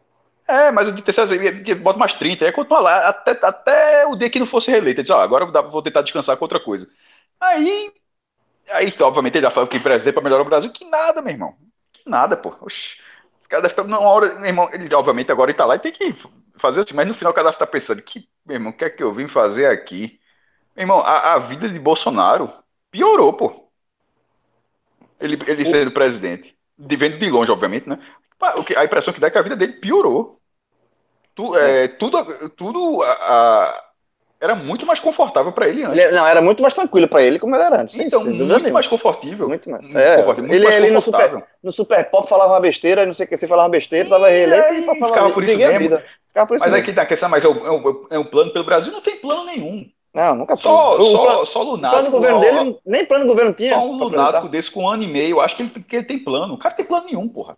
É, mas o de terceira bota mais 30, aí continua lá até, até o dia que não fosse reeleito. Ele diz, ó, agora vou tentar descansar com outra coisa. Aí, aí obviamente, ele já falou que presidente para melhorar o Brasil. Que nada, meu irmão. Que nada, pô. Oxi. Esse cara deve estar numa hora, meu irmão, ele obviamente agora ele tá lá e tem que fazer assim, mas no final o cara deve estar pensando, que, meu irmão, o que é que eu vim fazer aqui? Meu irmão, a, a vida de Bolsonaro piorou, pô. Ele, ele sendo presidente. De, vendo de longe, obviamente, né? A impressão que dá é que a vida dele piorou. Tu, é, tudo tudo a, a, era muito mais confortável para ele antes. Ele, não, era muito mais tranquilo para ele como ele era antes. Então, muito mesmo. mais confortável. Muito mais. Muito é, confortável, muito ele mais ali no super, no super Pop falava uma besteira, não sei o que, você falava uma besteira, tava reeleito e, e ficava por isso mesmo. Ficava por isso mas mesmo. aqui tá, mas é um, é um plano pelo Brasil, não tem plano nenhum. Não, nunca só, teve. Só, plano, só lunático. Plano do governo dele, nem plano do governo tinha. Só um lunático desse com um ano e meio, acho que ele, que ele tem plano. O cara tem plano nenhum, porra.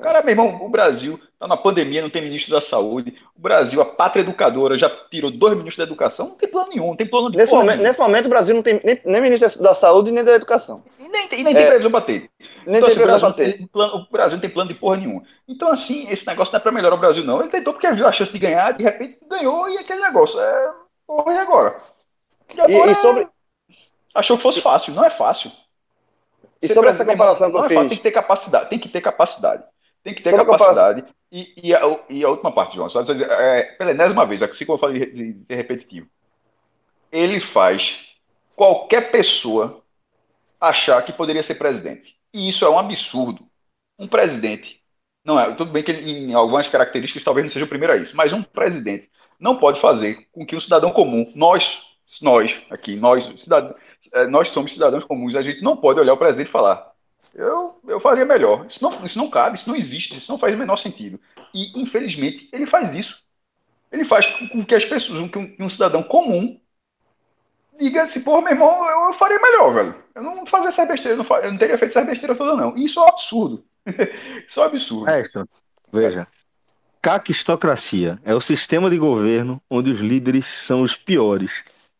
Cara, meu irmão, o Brasil está na pandemia, não tem ministro da saúde. O Brasil, a pátria educadora, já tirou dois ministros da educação. Não tem plano nenhum, não tem plano de nesse momento, nesse momento, o Brasil não tem nem, nem ministro da saúde nem da educação. E nem, e nem é, tem previsão para ter. Nem então, tem assim, previsão ter. Plano, o Brasil não tem plano de porra nenhuma. Então, assim, esse negócio não é para melhorar o Brasil, não. Ele tentou porque viu a chance de ganhar, de repente ganhou e aquele negócio. É, porra, e agora? E agora e, e sobre... achou que fosse fácil. Não é fácil. E Ser sobre essa comparação que eu é fiz? Fácil, tem que ter capacidade. Tem que ter capacidade. Tem que ter Sobre capacidade. E, e, a, e, a, última parte, João, só dizer, é, pela enésima vez, assim como eu falei de, de ser repetitivo. Ele faz qualquer pessoa achar que poderia ser presidente. E isso é um absurdo. Um presidente, não é, tudo bem que ele, em algumas características talvez não seja o primeiro a isso, mas um presidente não pode fazer com que um cidadão comum, nós, nós aqui, nós, cidadão, é, nós somos cidadãos comuns, a gente não pode olhar o presidente e falar: eu, eu faria melhor. Isso não, isso não cabe, isso não existe, isso não faz o menor sentido. E, infelizmente, ele faz isso. Ele faz com que as pessoas, um, que um cidadão comum, diga assim, porra, meu irmão, eu, eu, faria melhor, velho. Eu não fazia essa besteira, eu não, eu não teria feito essa besteira toda, não. Isso é um absurdo. isso é um absurdo. É, veja. Caquistocracia é o sistema de governo onde os líderes são os piores,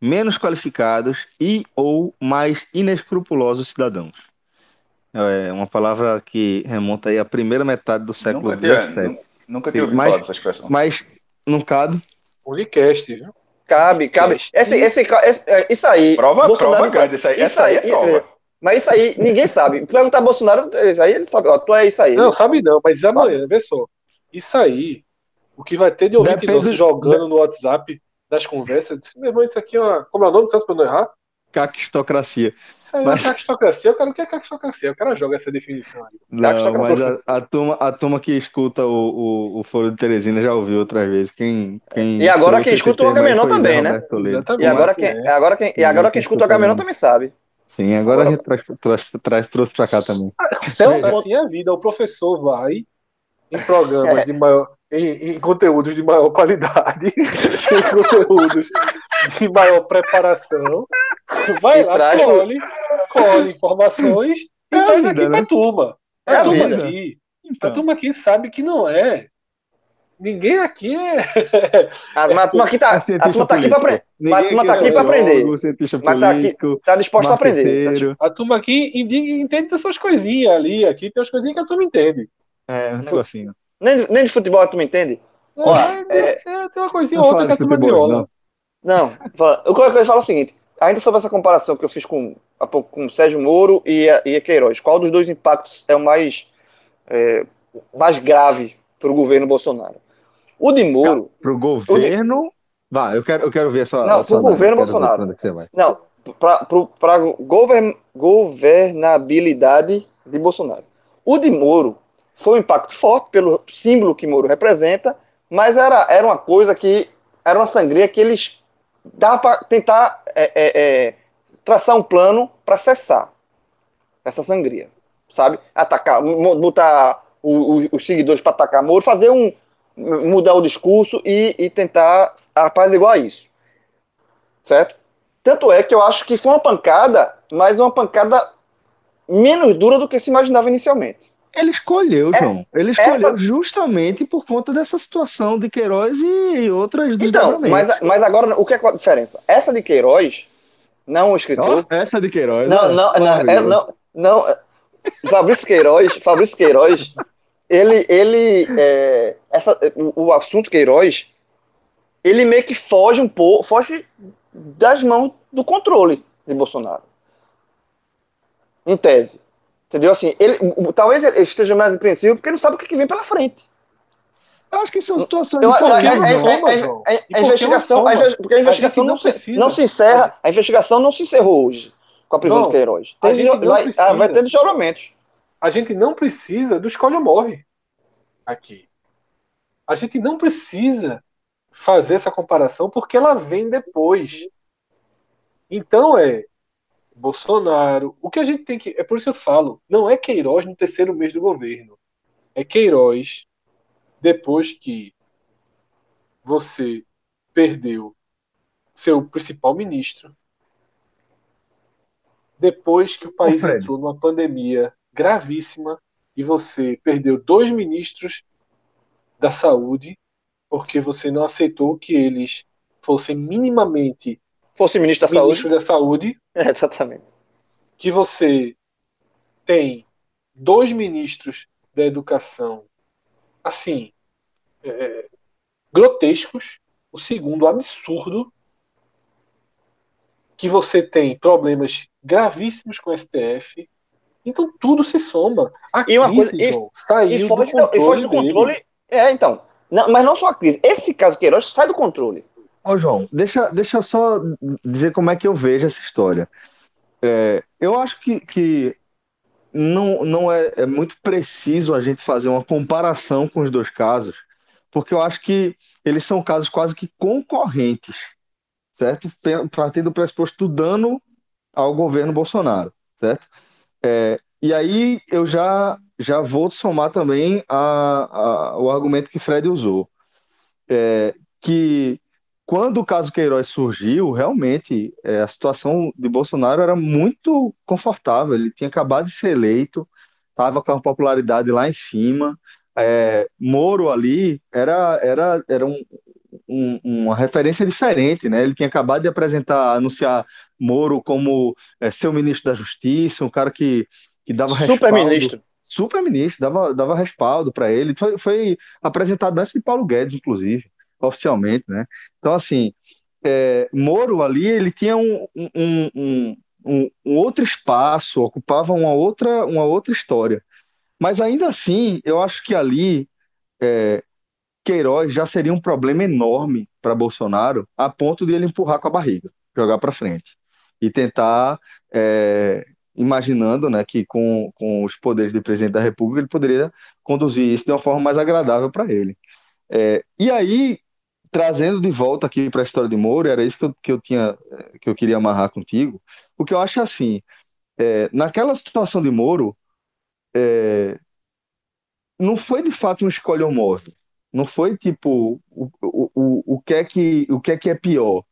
menos qualificados e ou mais inescrupulosos cidadãos. É uma palavra que remonta aí à primeira metade do século XVII. Nunca tinha ouvido mas, falar dessa expressão. Mas não cabe. Unicast, viu? Cabe, cabe. Esse, esse, esse, é, isso aí. Prova, Bolsonaro prova grande. Isso aí, isso aí é prova. Mas isso aí, ninguém sabe. Perguntar Bolsonaro, isso aí ele sabe. Ó, tu é isso aí. Não, sabe não, mas amanhã, vê só. Isso aí, o que vai ter de ouvinte Depende... jogando no WhatsApp das conversas, meu irmão, isso aqui é uma. Como é o nome? Não pra não errar? caquistocracia. Isso aí mas... é caquistocracia. Eu quero o que é caquistocracia. O cara joga essa definição aí. Não, mas a, a, turma, a turma que escuta o, o, o Foro de Teresina já ouviu outras vezes. Quem, quem e agora quem escuta o Agamenon também, né? Exatamente. E agora quem, é. agora quem, e agora quem escuta o Agamenon também sabe. Sim, agora, agora... a gente traz, traz, traz, trouxe pra cá também. Celso, assim é a vida. O professor vai em programas é. de maior em, em, conteúdos de maior qualidade, em conteúdos de maior preparação, vai e lá, traz... colhe, colhe informações e é traz vida, aqui né? pra turma. É a, a turma vida. aqui. Então. A turma aqui sabe que não é. Ninguém aqui é. A, a turma aqui tá, a turma tá aqui para aprender. A turma tá aqui para aprender. Mas tá, aqui, tá disposto a aprender. A turma aqui entende dessas coisinhas ali. Aqui tem umas coisinhas que a turma entende. É, um negocinho. Nem, nem de futebol tu me entende? Ó, É, é- é, tem uma coisinha outra que a de turma futebol, viola. não. Não, fala- eu quero falar o seguinte, ainda sobre essa comparação que eu fiz com, há pouco com o Sérgio Moro e a, e a Queiroz, qual dos dois impactos é o mais, é, mais grave para o governo Bolsonaro? O de Moro, Pro governo. Vai, eu quero, eu quero ver a sua. Não, a sua pro governo Bolsonaro. vai. não, para govern, governabilidade de Bolsonaro. O de Moro foi um impacto forte pelo símbolo que Moro representa, mas era, era uma coisa que era uma sangria que eles dava para tentar é, é, é, traçar um plano para cessar essa sangria, sabe? Atacar, botar o- o- os seguidores para atacar Moro, fazer um mudar o discurso e, e tentar apaziguar isso, certo? Tanto é que eu acho que foi uma pancada, mas uma pancada menos dura do que se imaginava inicialmente. Ele escolheu, É, João. Ele escolheu justamente por conta dessa situação de Queiroz e outras Então, mas, mas agora o que é a diferença? Essa de Queiroz, não o escritor, Ó, essa de Queiroz. Não, não, não, é, não, não. é, Fabrício Queiroz, Fabrício Queiroz, ele, ele, é, essa, o, o assunto Queiroz, ele meio que foge um pouco, foge das mãos do controle de Bolsonaro. Em tese. Entendeu? Assim, ele, talvez ele esteja mais apreensivo porque ele não sabe o que vem pela frente. Eu acho que são situações Eu- é- é- é- a investigação, porque a investigação não não, se, não se encerra, a investigação não se encerrou hoje com a prisão Não, de Queiroz. Tem de- vai, precisa. vai ter desdobramentos. A gente não precisa do escolhe ou morre aqui. A gente não precisa fazer essa comparação porque ela vem depois. Então é Bolsonaro. O que a gente tem que. É por isso que eu falo. Não é Queiroz no terceiro mês do governo. É Queiroz depois que você perdeu seu principal ministro. Depois que o país Fred. entrou numa pandemia gravíssima e você perdeu dois ministros da saúde porque você não aceitou que eles fossem minimamente Fosse ministro da saúde. ministro da saúde, É, exatamente. que você tem dois ministros da educação, assim, é, grotescos, o segundo absurdo, que você tem problemas gravíssimos com o STF, então tudo se soma. A E uma crise, coisa- e- João, saiu E do foge, controle, e foge do controle. É, então. Não, mas não só a crise. Esse caso Queiroz sai do controle. Ô, João, deixa, deixa eu só dizer como é que eu vejo essa história. É, eu acho que, que não, não é, é muito preciso a gente fazer uma comparação com os dois casos, porque eu acho que eles são casos quase que concorrentes, certo? Partindo do pressuposto do dano ao governo Bolsonaro, certo? É, e aí eu já, já vou somar também a, a- o argumento que Fred usou, é, que quando o caso Queiroz surgiu, realmente é, a situação de Bolsonaro era muito confortável. Ele tinha acabado de ser eleito, estava com a popularidade lá em cima. É, Moro ali era, era, era um- um- uma referência diferente, né? Ele tinha acabado de apresentar, anunciar Moro como é, seu ministro da Justiça, um cara que, que dava Super respaldo ministro. super ministro, dava, dava respaldo para ele. Foi, foi apresentado antes de Paulo Guedes, inclusive, oficialmente, né? Então, assim, é, Moro ali, ele tinha um, um, um, um, outro espaço, ocupava uma outra, uma outra história. Mas ainda assim, eu acho que ali é, Queiroz já seria um problema enorme para Bolsonaro, a ponto de ele empurrar com a barriga, jogar para frente e tentar, é, imaginando, né, que com, com os poderes de presidente da República ele poderia conduzir isso de uma forma mais agradável para ele. É, e aí, trazendo de volta aqui para a história de Moro, era isso que eu, que eu tinha, eh, que eu queria amarrar contigo. O que eu acho é assim, é, naquela situação de Moro, é, não foi de fato um escolha ou. Não foi tipo o, o, o, o que é que o que é que é pior.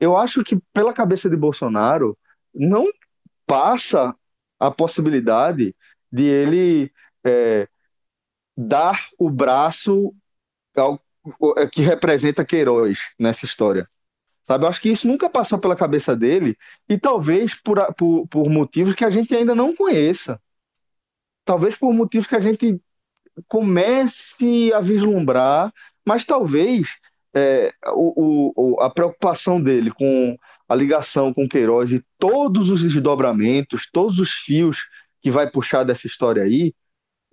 Eu acho que pela cabeça de Bolsonaro não passa a possibilidade de ele é, dar o braço ao, que representa Queiroz nessa história. Sabe? Eu acho que isso nunca passou pela cabeça dele e talvez por, por, por motivos que a gente ainda não conheça. Talvez por motivos que a gente comece a vislumbrar, mas talvez é, o, o, a preocupação dele com a ligação com Queiroz e todos os desdobramentos, todos os fios que vai puxar dessa história aí,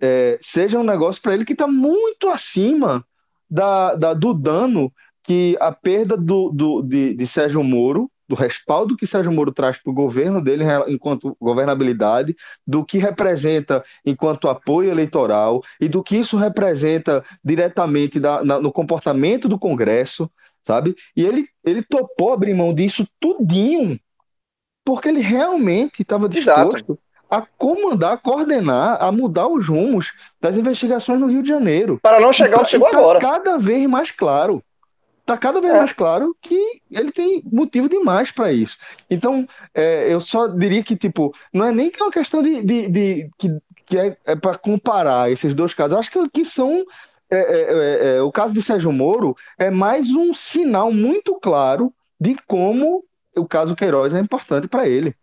é, seja um negócio para ele que está muito acima da, da, do dano que a perda do, do, de, de Sérgio Moro do respaldo que Sérgio Moro traz para o governo dele enquanto governabilidade, do que representa enquanto apoio eleitoral e do que isso representa diretamente da, na, no comportamento do Congresso, sabe? E ele, ele topou abrir mão disso tudinho, porque ele realmente estava disposto Exato. A comandar, a coordenar, a mudar os rumos das investigações no Rio de Janeiro. Para não chegar onde chegou tá agora. Cada vez mais claro tá cada vez é. mais claro que ele tem motivo demais para isso. Então, é, eu só diria que, tipo, não é nem que é uma questão de, de, de que, que é, é para comparar esses dois casos. Eu acho que, que são. É, é, é, o caso de Sérgio Moro é mais um sinal muito claro de como o caso Queiroz é importante para ele.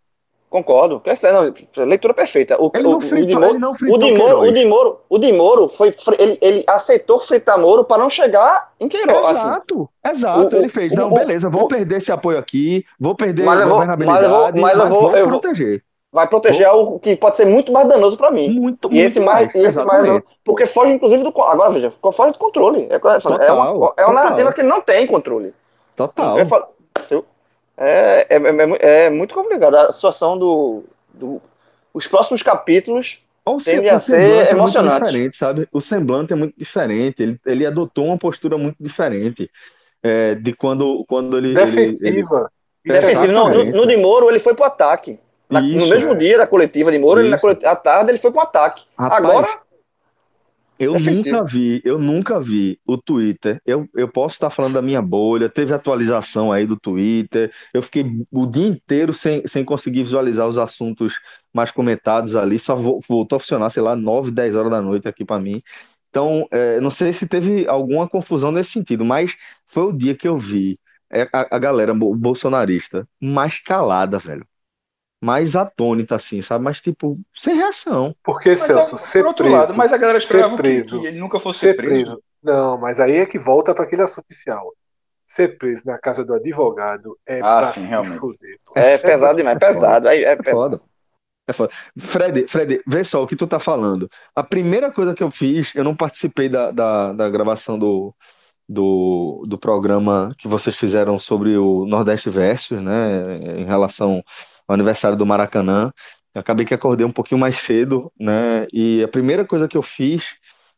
Concordo. Não, leitura perfeita. O, ele, não fritou, o, ele não fritou o de Moro, o de Moro, o de Moro foi, ele, ele aceitou fritar Moro para não chegar em Queiroz. Assim. Exato, assim. exato. O, ele fez, não, beleza, vou perder esse apoio aqui, vou perder a governabilidade, mas, eu vou, mas, eu vou, vou eu proteger. Vai proteger vou... o que pode ser muito mais danoso para mim. Muito, e muito esse mais, mais esse mais porque foge inclusive do agora veja, foge do controle. É, total, é uma, é uma narrativa que não tem controle. Total. Eu, é, é, é, é, muito complicado a situação do, do, os próximos capítulos o tendem a ser. É diferente, sabe? O semblante é muito diferente. Ele, ele adotou uma postura muito diferente é, de quando, quando ele. Defensiva. Ele, ele... Defensiva. No, no, no de Moro, ele foi pro ataque. Na, Isso, no mesmo é. dia da coletiva de Moro, ele na coletiva, à tarde ele foi pro ataque. Rapaz, Agora. Eu defensivo. nunca vi, eu nunca vi o Twitter. Eu, eu posso estar falando da minha bolha, teve atualização aí do Twitter. Eu fiquei o dia inteiro sem, sem conseguir visualizar os assuntos mais comentados ali. Só voltou a funcionar, sei lá, 9, 10 horas da noite aqui para mim. Então, é, não sei se teve alguma confusão nesse sentido, mas foi o dia que eu vi é, a, a galera bolsonarista mais calada, velho mais atônita, assim, sabe? Mas, tipo, sem reação. Porque, mas, Celso, ser preso. Lado, mas a galera ser preso, que ele nunca fosse ser preso. preso. Não, mas aí é que volta para aquele assunto inicial. Ser preso na casa do advogado é ah, pra sim, se realmente. fuder. É, é pesado demais, é pesado. É, é, foda. É foda. Fred, Fred, vê só o que tu tá falando. A primeira coisa que eu fiz, eu não participei da, da, da gravação do, do, do programa que vocês fizeram sobre o Nordeste Versus, né, em relação aniversário do Maracanã. Eu acabei que acordei um pouquinho mais cedo, né? E a primeira coisa que eu fiz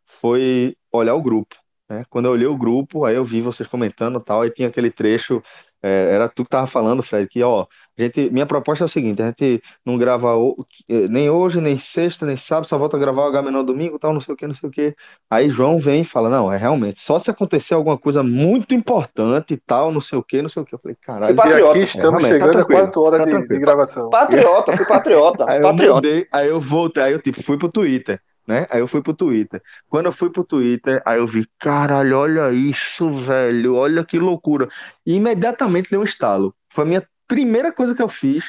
foi olhar o grupo. Né? Quando eu olhei o grupo, aí eu vi vocês comentando tal, aí tinha aquele trecho é, era tu que tava falando, Fred, que ó, a gente, minha proposta é o seguinte, a gente não grava o, eh, nem hoje, nem sexta, nem sábado, só volta a gravar o H menor domingo, tal, não sei o que, não sei o que. Aí João vem e fala, não, é realmente, só se acontecer alguma coisa muito importante e tal, não sei o que, não sei o que. Eu falei, caralho. patriota. aqui estamos é, chegando tá a quatro horas tá de, de, gravação. Patriota, fui patriota. aí, patriota. Eu mudei, aí eu voltei, aí eu tipo, fui pro Twitter né? Aí eu fui pro Twitter. Quando eu fui pro Twitter, aí eu vi, caralho, olha isso, velho, olha que loucura. E imediatamente deu um estalo. Foi a minha primeira coisa que eu fiz,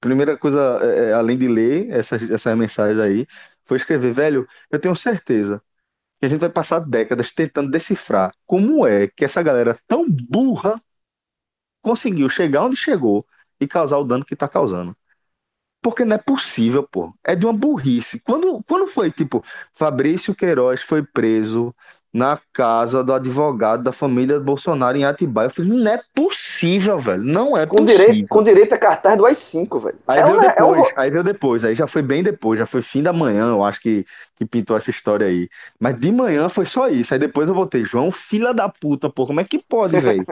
primeira coisa, é, é além de ler essas, essas mensagens aí, foi escrever, velho, eu tenho certeza que a gente vai passar décadas tentando decifrar como é que essa galera tão burra conseguiu chegar onde chegou e causar o dano que tá causando. Porque não é possível, pô. É de uma burrice. Quando, quando foi, tipo, Fabrício Queiroz foi preso na casa do advogado da família Bolsonaro em Atibaia. Eu falei, não é possível, velho. Não é com possível. Direito, com direito a cartaz do AI-5, velho. Aí é veio uma, depois, é aí veio depois, aí já foi bem depois, já foi fim da manhã, eu acho que, que pintou essa história aí. Mas de manhã foi só isso. Aí depois eu voltei, João, fila da puta, pô, como é que pode, velho?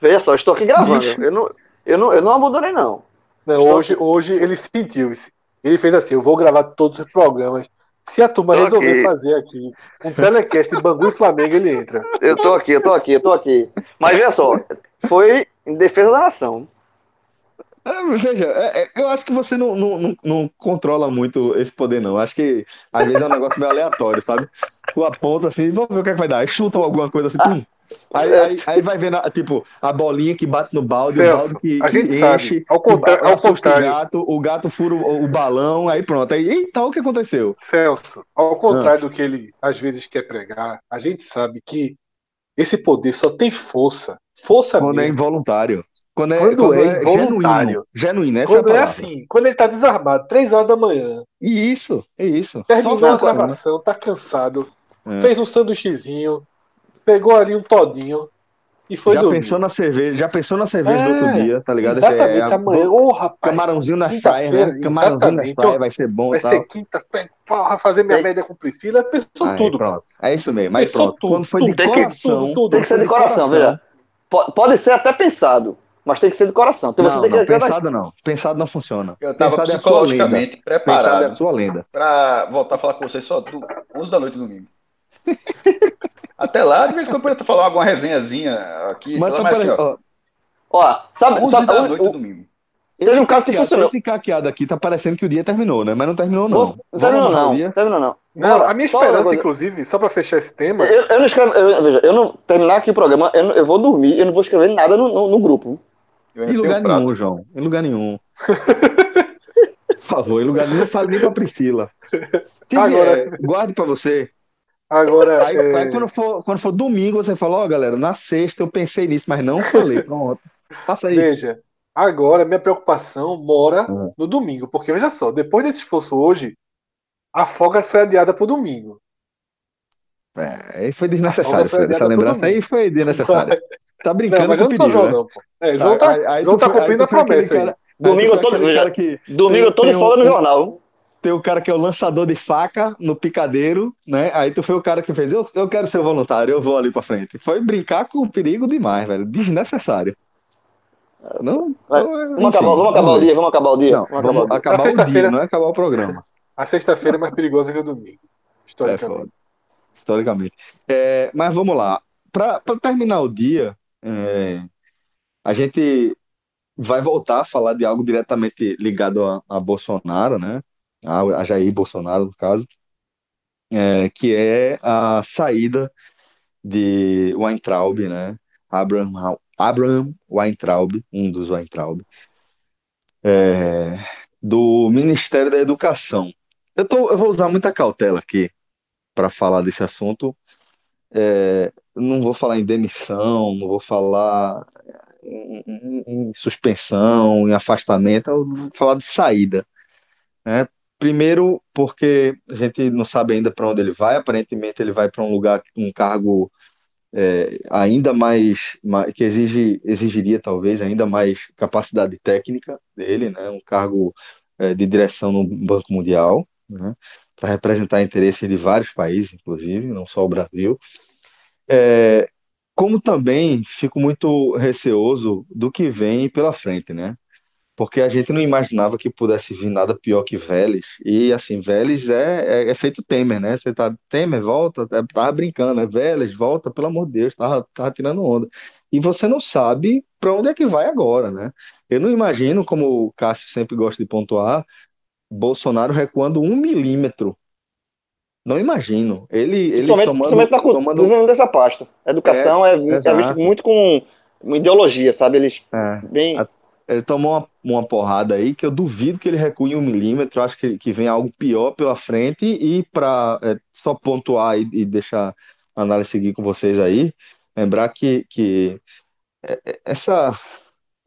Veja só, estou aqui gravando. Eu não, eu, não, eu não abandonei, não. Não, hoje, hoje ele sentiu isso. Ele fez assim: eu vou gravar todos os programas. Se a turma tô resolver aqui. fazer aqui um telecast de Bangu e Flamengo, ele entra. Eu tô aqui, eu tô aqui, eu tô aqui. Mas veja só, foi em defesa da nação. É, veja, é, é, eu acho que você não, não, não, não, controla muito esse poder, não. Acho que às vezes é um negócio meio aleatório, sabe? Tu aponta assim, vamos ver o que, é que vai dar. Aí chutam alguma coisa assim, pum. Aí, aí, aí, vai vendo, tipo, a bolinha que bate no balde, Celso, o balde que, a gente que sabe, enche, ao contrário, ao contrário. O gato, o gato fura o, o, balão, aí pronto. Aí, eita, o que aconteceu? Celso, ao contrário ah. do que ele às vezes quer pregar, a gente sabe que esse poder só tem força. Força Quando é mesmo. involuntário. Quando é, Quando é involuntário. genuíno. Genuíno, essa Quando é a é palavra. assim, quando ele tá desarmado, três horas da manhã, E isso, é isso. Só terminou a funciona. gravação, tá cansado, É. fez um sanduíchezinho, pegou ali um todinho e foi já dormir. pensou na cerveja, já pensou na cerveja É, do outro dia, tá ligado? Exatamente, É, amanhã. Ô, rapaz, Camarãozinho na fryer, né? Camarãozinho na ó, vai ser bom vai tal. ser quinta, porra, fazer minha Tem- média com Priscila, pensou Aí, tudo. pronto. É isso mesmo, Pensou pronto. tudo, Quando foi de tudo, que- coração. tudo, tudo. Tem que ser de coração. Po- Pode ser até pensado, mas tem que ser de coração. Então você Não, tem que pensado não. Pensado não funciona. Eu tava Pensado é a sua lenda. psicologicamente Pensado é a preparado sua lenda. pra voltar a falar com vocês só do 11 da noite domingo. Até lá, de vez em quando eu poderia falar alguma resenhazinha aqui. Mas mas, tá assim, ó, ó, sabe, 11 sabe da o- noite o- domingo. Teve esse um caso que caqueado- funcionou. Esse caqueado aqui tá parecendo que o dia terminou, né? Mas não terminou, não. Não terminou não, terminou não. Não, Bora, a minha esperança, inclusive, só pra fechar esse tema, Eu, eu não escrevo, eu, veja, eu não terminar aqui o programa, eu, não- eu vou dormir, eu não vou escrever nada no, no, no grupo. Em lugar nenhum, João. Em lugar nenhum. Por favor, em lugar nenhum. Não fale nem pra Priscila. Se Agora- vier, guarde pra você. agora. Aí, é, aí quando, for, quando for domingo, você fala, ó, galera, na sexta eu pensei nisso, mas não falei. Pronto. Faça isso. Veja, agora minha preocupação mora Uhum. no domingo, porque veja só, depois desse esforço hoje, a folga foi adiada pro domingo. É, aí foi desnecessário, foi Fred. Essa lembrança aí foi desnecessária. Tá brincando Não, mas eu não sou João, né? não, pô. É, João tá, Aí- aí João tá cumprindo a promessa aí. cara- Domingo todo- cara que Domingo tem um- folga no jornal. tem o cara que é o lançador de faca no picadeiro, né? Aí tu foi o cara que fez, eu, eu quero ser voluntário, eu vou ali pra frente. Foi brincar com o perigo demais, velho. Desnecessário. Não, Vai, não, Vamos enfim, acabar, vamos acabar o dia, vamos acabar o dia. Não, vamos acabar acabar dia, sexta-feira- não é acabar o programa. A sexta-feira é mais perigosa que o domingo, É historicamente. foda. Historicamente. É, mas vamos lá. Para terminar o dia, é, a gente vai voltar a falar de algo diretamente ligado a, a Bolsonaro, né? A, a Jair Bolsonaro, no caso, é, que é a saída de Weintraub, né? Abraham, Abraham Weintraub, um dos Weintraub, é, do Ministério da Educação. Eu, tô, eu vou usar muita cautela aqui para falar desse assunto. É, não vou falar em demissão, não vou falar em, em- em suspensão, em afastamento, eu vou falar de saída. né? Primeiro, porque a gente não sabe ainda para onde ele vai, aparentemente ele vai para um lugar, um cargo é, ainda mais, ma- que exige, exigiria talvez ainda mais capacidade técnica dele, né? Um cargo é, de direção no Banco Mundial, né? Para representar interesses de vários países, inclusive, não só o Brasil. É, como também fico muito receoso do que vem pela frente, né? Porque a gente não imaginava que pudesse vir nada pior que Vélez. E assim, Vélez é, é, é feito Temer, né? Você tá, Temer, volta, tava brincando, é Vélez, volta, pelo amor de Deus, tava, tava tirando onda. E você não sabe para onde é que vai agora, né? Eu não imagino, como o Cássio sempre gosta de pontuar, Bolsonaro recuando um milímetro. Não imagino. Ele, ele Principalmente, tomando, principalmente na cultura tomando, dessa pasta. Educação é, é exato. visto muito com ideologia, sabe? Eles é, bem. A- Ele tomou uma, uma porrada aí que eu duvido que ele recue um milímetro. Acho que, que vem algo pior pela frente. E para só pontuar e, e deixar a análise seguir com vocês aí, lembrar que, que é- é- essa,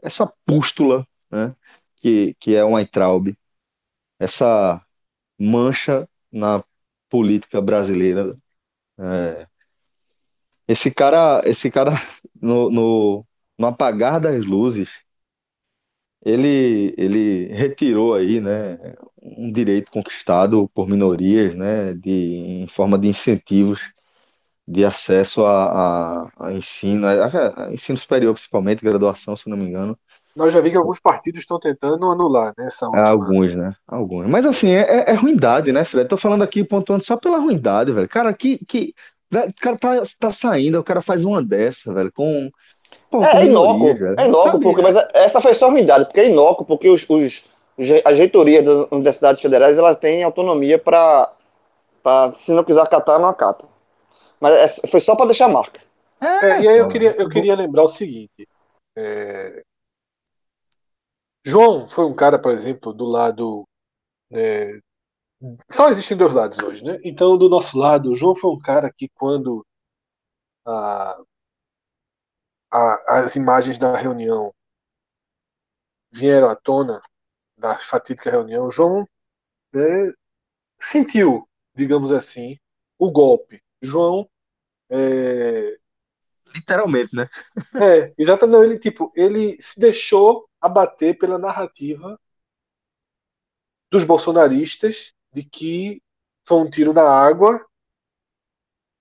essa pústula, né, que, que é uma Weintraub, essa mancha na política brasileira, é, esse cara, esse cara no, no, no apagar das luzes ele, ele retirou aí, né, um direito conquistado por minorias, né, de, em forma de incentivos de acesso a, a, a ensino, a, a ensino superior principalmente, graduação, se não me engano, Nós já vimos que alguns partidos estão tentando anular né, essa É, última. alguns, né, alguns. Mas assim, é, é, é ruindade, né, Fred? Tô falando aqui, pontuando só pela ruindade, velho. Cara, que, que, velho, o cara tá, tá saindo, o cara faz uma dessa, velho, com, pô, É, é inócuo, é inócuo, porque, mas essa foi só ruindade, porque é inócuo, porque os, os, as reitorias das universidades federais elas têm autonomia para, se não quiser acatar, não acata. Mas é- foi só para deixar marca. É, e aí eu queria, eu queria lembrar o seguinte. é, João foi um cara, por exemplo, do lado. né, só existem dois lados hoje, né? Então, do nosso lado, o João foi um cara que, quando a as imagens da reunião vieram à tona, da fatídica reunião, João né, sentiu, digamos assim, o golpe. João é, Literalmente, né? É, exatamente. Ele, tipo, ele se deixou abater pela narrativa dos bolsonaristas de que foi um tiro na água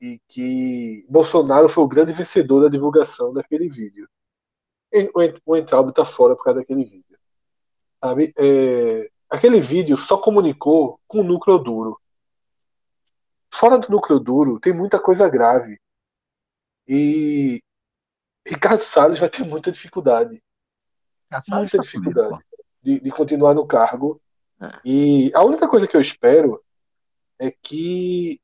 e que Bolsonaro foi o grande vencedor da divulgação daquele vídeo. O Entraub tá fora por causa daquele vídeo. Sabe? É, aquele vídeo só comunicou com o núcleo duro. Fora do núcleo duro, tem muita coisa grave. E Ricardo Salles vai ter muita dificuldade. Muita dificuldade de, de continuar no cargo. É. E a única coisa que eu espero é que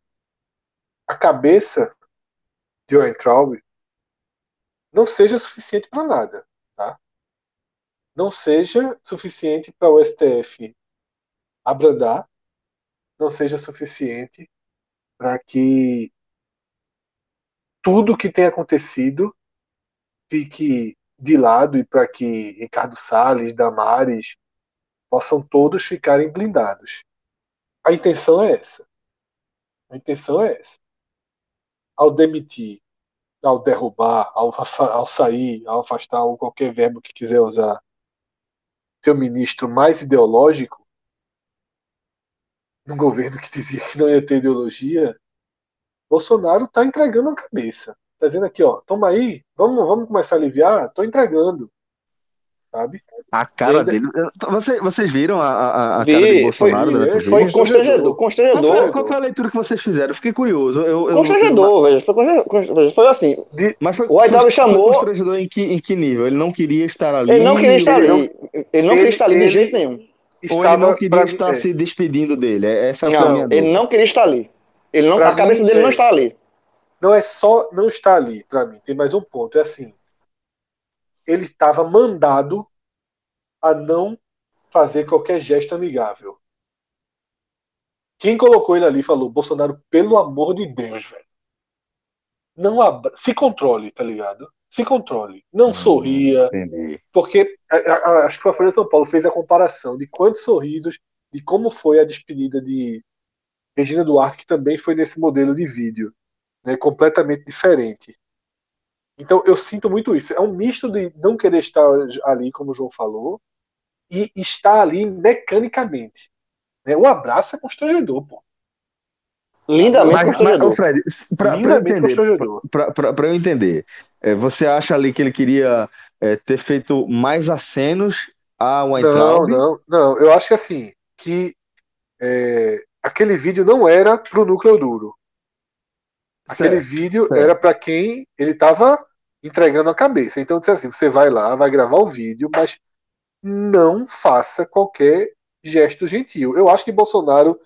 a cabeça de Weintraub não seja suficiente para nada, tá? Não seja suficiente para o STF abrandar, não seja suficiente para que tudo que tem acontecido fique de lado e para que Ricardo Salles, Damares possam todos ficarem blindados. A intenção é essa. A intenção é essa. Ao demitir, ao derrubar, ao, ao sair, ao afastar, ou qualquer verbo que quiser usar, seu ministro mais ideológico, num governo que dizia que não ia ter ideologia, Bolsonaro está entregando a cabeça. Está dizendo aqui, ó, toma aí, vamos, vamos começar a aliviar? Estou entregando. Sabe? A cara Ainda- dele. Vocês, vocês viram a, a, a Vi, cara de foi- Bolsonaro durante o vídeo? Foi constrangedor. Qual foi, Constrangedor. qual foi a leitura que vocês fizeram? Fiquei curioso. Eu, eu- Constrangedor, velho. Foi, constrangedor, veja, foi assim. Mas foi, O foi- chamou- Foi constrangedor em que, em que nível? Ele não queria estar ali. Ele não queria estar ele ali. Ele não queria estar ali de ele- jeito nenhum. Ou ele não queria pra- estar é, se despedindo dele. É- Essa foi a Não, minha ele dúvida. não queria estar ali. Ele não, Pra a cabeça mim, dele é. não está ali. Não é só não estar ali para mim. Tem mais um ponto. É assim, ele estava mandado a não fazer qualquer gesto amigável. Quem colocou ele ali falou, Bolsonaro, pelo amor de Deus, velho. Não abra... se controle, tá ligado? Se controle. Não Hum. sorria, Entendi. porque a- a- a- acho que foi a Folha de São Paulo fez a comparação de quantos sorrisos, de como foi a despedida de Regina Duarte, que também foi nesse modelo de vídeo, né, completamente diferente. Então eu sinto muito isso. É um misto de não querer estar ali, como o João falou, e estar ali mecanicamente. Né? O abraço é constrangedor, pô. Lindamente Mas, mas, constrangedor. ô, Fred, pra, Lindamente pra eu entender, é, você acha ali que ele queria é, ter feito mais acenos a Não, Weintraub? não, não. Eu acho que assim, que é, aquele vídeo não era pro núcleo duro. Aquele Certo, vídeo certo. era para quem ele estava entregando a cabeça. Então, disse assim: você vai lá, vai gravar o vídeo, mas não faça qualquer gesto gentil. Eu acho que Bolsonaro,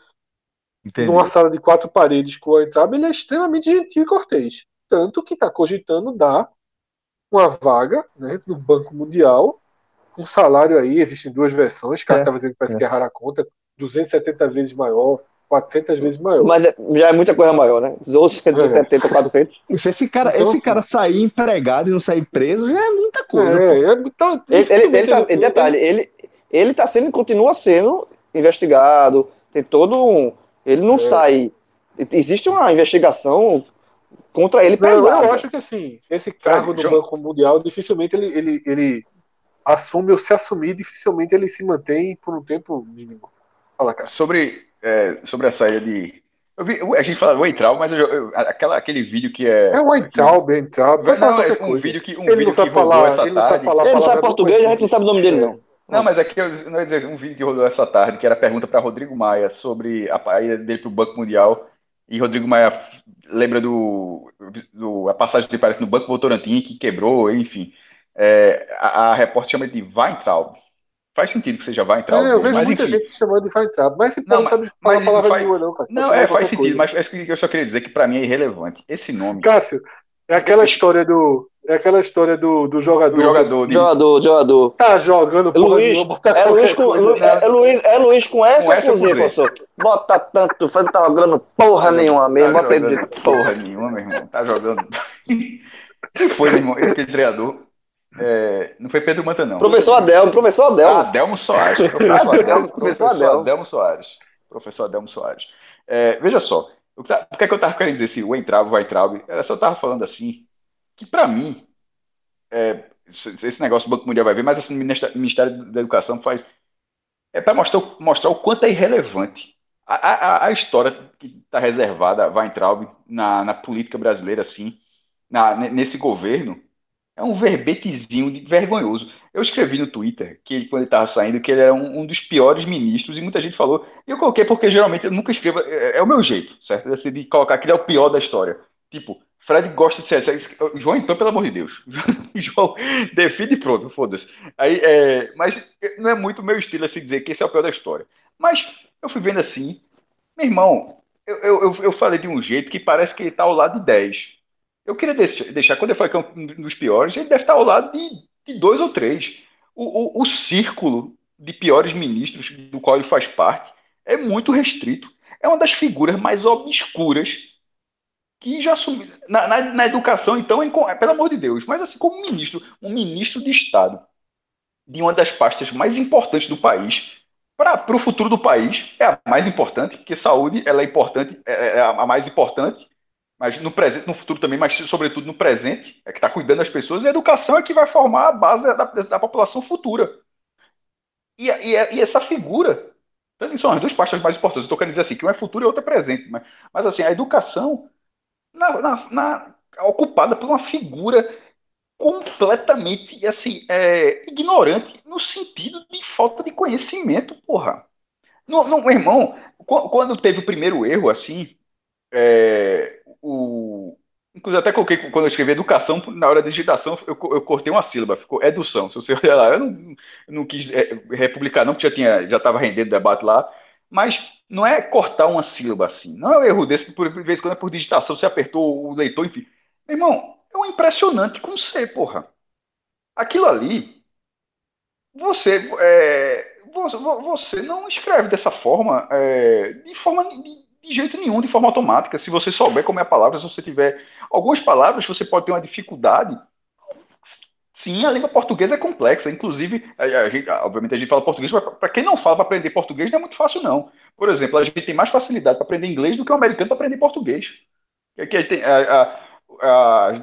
Entendi. numa sala de quatro paredes com o Weintraub, ele é extremamente gentil e cortês. Tanto que está cogitando dar uma vaga né, no Banco Mundial, com salário aí, existem duas versões, Cássio É, está fazendo, parece é. que errar a conta, 270 vezes maior, 400 vezes maior. Mas é- já é muita coisa maior, né? Outros 170, 400. Ixi, Esse cara, Então, esse cara sair empregado e não sair preso já é muita coisa. É, é, então, Ele, ele, ele tá, detalhe, ele, ele tá sendo, continua sendo investigado, tem todo um. Ele não É. sai. Existe uma investigação contra ele Não, pesada. eu acho que assim, esse cargo João. Banco Mundial, dificilmente ele, ele, ele assume ou se assumir, dificilmente ele se mantém por um tempo mínimo. Fala, cara. Sobre, é, sobre a saída de. Eu vi, a gente fala o Eitral, mas eu, eu- aquela, aquele vídeo que é. É o Weintraub, Weintraub, vai Não, falar é um vídeo que, um ele vídeo não sabe que falar, essa ele não sabe tarde. falar Ele não sabe português, a gente não sabe o nome dele, não. Não, mas aqui eu não ia dizer, um vídeo que rodou essa tarde, que era a pergunta para Rodrigo Maia sobre a ida dele para o Banco Mundial. E Rodrigo Maia lembra do, do- a passagem dele parece no Banco Votorantim, que quebrou, enfim. É, a, a repórter chama de Weintraub. Faz sentido que seja Weintraub. É, eu vejo mas muita enfim. gente chamando de Weintraub, mas esse Não, não sabe mas- falar mas palavra faz- nenhuma, não, cara. Não, é, faz sentido, coisa. mas é isso que eu só queria dizer que para mim é irrelevante. Esse nome Cássio, é aquela história do. É aquela história do, do jogador. do jogador de, Jogador, jogador. Tá jogando porra Luiz, nenhuma, botar é Luiz com, coisa, Lu- é, é Luiz, é Luiz com S Com ou S com Z, Z? professor? Bota tanto, foi tá jogando porra nenhuma mesmo, tá bota ele jogando de porra nenhuma, meu irmão. Tá jogando. Quem foi, meu irmão? Aquele treinador. É, não foi Pedro Manta, não. Professor Adelmo, professor Adelmo. Ah, Adelmo Soares. Professor Adelmo, Professor Adelmo. Adelmo Soares. Professor Adelmo Soares. É, veja só, o que, tá- por que, é que eu estava querendo dizer assim, o entrave, vai entrave? Era só eu estava falando assim, que para mim, é, esse negócio do Banco Mundial vai ver, mas assim, o Ministério da Educação faz. É para mostrar, o- mostrar o quanto é irrelevante. A, a, a história que está reservada a Weintraub na, na política brasileira, assim, na, ne- nesse governo, é um verbetezinho de vergonhoso. Eu escrevi no Twitter que ele, quando ele estava saindo, que ele era um, um dos piores ministros, e muita gente falou. E eu coloquei porque geralmente eu nunca escrevo. É, é o meu jeito, certo? Assim, de colocar que ele é o pior da história. Tipo, Fred gosta de ser. ser- João, então, pelo amor de Deus. João, define pronto, foda-se. Aí, é, mas não é muito meu estilo assim dizer que esse é o pior da história. Mas eu fui vendo assim, meu irmão, eu, eu, eu- falei de um jeito que parece que ele está ao lado de 10. Eu queria deixar, quando é um dos piores, ele deve estar ao lado de, de dois ou três. O, o, o círculo de piores ministros do qual ele faz parte é muito restrito. É uma das figuras mais obscuras que já assumiu. Na, na, na educação, então, é, inco- é, pelo amor de Deus, mas assim, como ministro, um ministro de Estado de uma das pastas mais importantes do país, para o futuro do país, é a mais importante, porque saúde ela é importante, é, é a mais importante, mas no presente, no futuro também, mas sobretudo no presente, é que está cuidando das pessoas, e a educação é que vai formar a base da, da população futura. E, e, e essa figura, são as duas pastas mais importantes, eu estou querendo dizer assim, que uma é futuro e outra é presente, mas, mas assim, a educação na, na, na, ocupada por uma figura completamente assim, é, ignorante no sentido de falta de conhecimento, porra. No, no, meu irmão, qu- quando teve o primeiro erro, assim, é, o, inclusive até coloquei, quando eu escrevi educação, na hora da digitação, eu, eu cortei uma sílaba, ficou edução. Se você olhar lá, eu não, não quis é, republicar, não, porque já tinha, já estava rendendo debate lá, mas não é cortar uma sílaba assim, não é um erro desse, por de vez em quando é por digitação, você apertou o leitor, enfim. Meu irmão, é um impressionante com C, porra. Aquilo ali, você, é, você, você não escreve dessa forma, é, de forma de, de jeito nenhum, de forma automática. Se você souber como é a palavra, se você tiver algumas palavras, você pode ter uma dificuldade. Sim, a língua portuguesa é complexa. Inclusive, a, gente, obviamente a gente fala português, mas para quem não fala para aprender português não é muito fácil, não. Por exemplo, a gente tem mais facilidade para aprender inglês do que o americano para aprender português. Que aqui a tem a- a-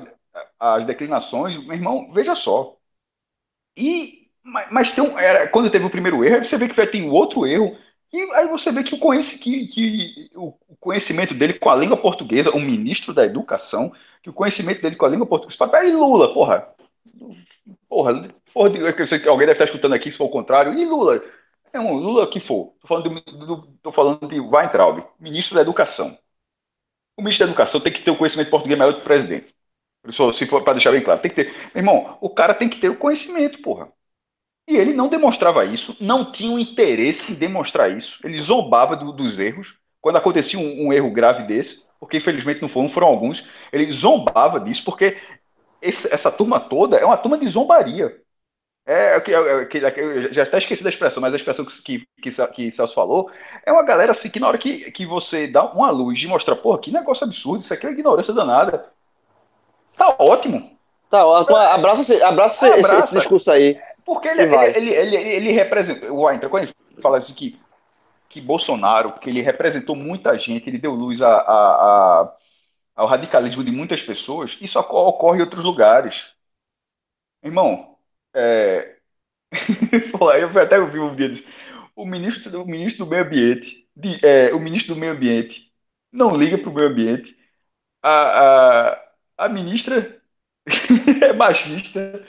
as, declinações, meu irmão, veja só. E, mas, mas tem um, era, quando teve o primeiro erro, você vê que vai ter outro erro, e aí você vê que o, conhece, que, que o conhecimento dele com a língua portuguesa, o ministro da Educação, que o conhecimento dele com a língua portuguesa. E Lula, porra. Porra, porra eu sei que alguém deve estar escutando aqui, se for o contrário. E Lula? É um Lula que for. Tô falando, de, do, tô falando de Weintraub, ministro da Educação. O ministro da Educação tem que ter o conhecimento português maior do que o presidente. Se for para deixar bem claro, tem que ter. Irmão, o cara tem que ter o conhecimento, porra. E ele não demonstrava isso, não tinha um interesse em demonstrar isso. Ele zombava do, dos erros. Quando acontecia um, um, erro grave desse, porque infelizmente não foram, foram alguns, ele zombava disso, porque esse, essa turma toda é uma turma de zombaria. É, é, é, eu já até esqueci da expressão, mas a expressão que, que, que Celso falou é uma galera assim que na hora que, que você dá uma luz e mostra, porra, que negócio absurdo, isso aqui é uma ignorância danada. Tá ótimo. Tá ótimo. Abraça, abraça, abraça. Esse, esse, discurso aí. Porque ele, ele, ele, ele, representa. O ele fala assim que, que Bolsonaro, que ele representou muita gente, ele deu luz a, a, a, ao radicalismo de muitas pessoas, isso ocorre em outros lugares. Irmão, é... Eu até ouvi um dia disso. O ministro, o ministro do Meio Ambiente, de, é, o ministro do Meio Ambiente não liga para o meio ambiente. A, a, a ministra é machista.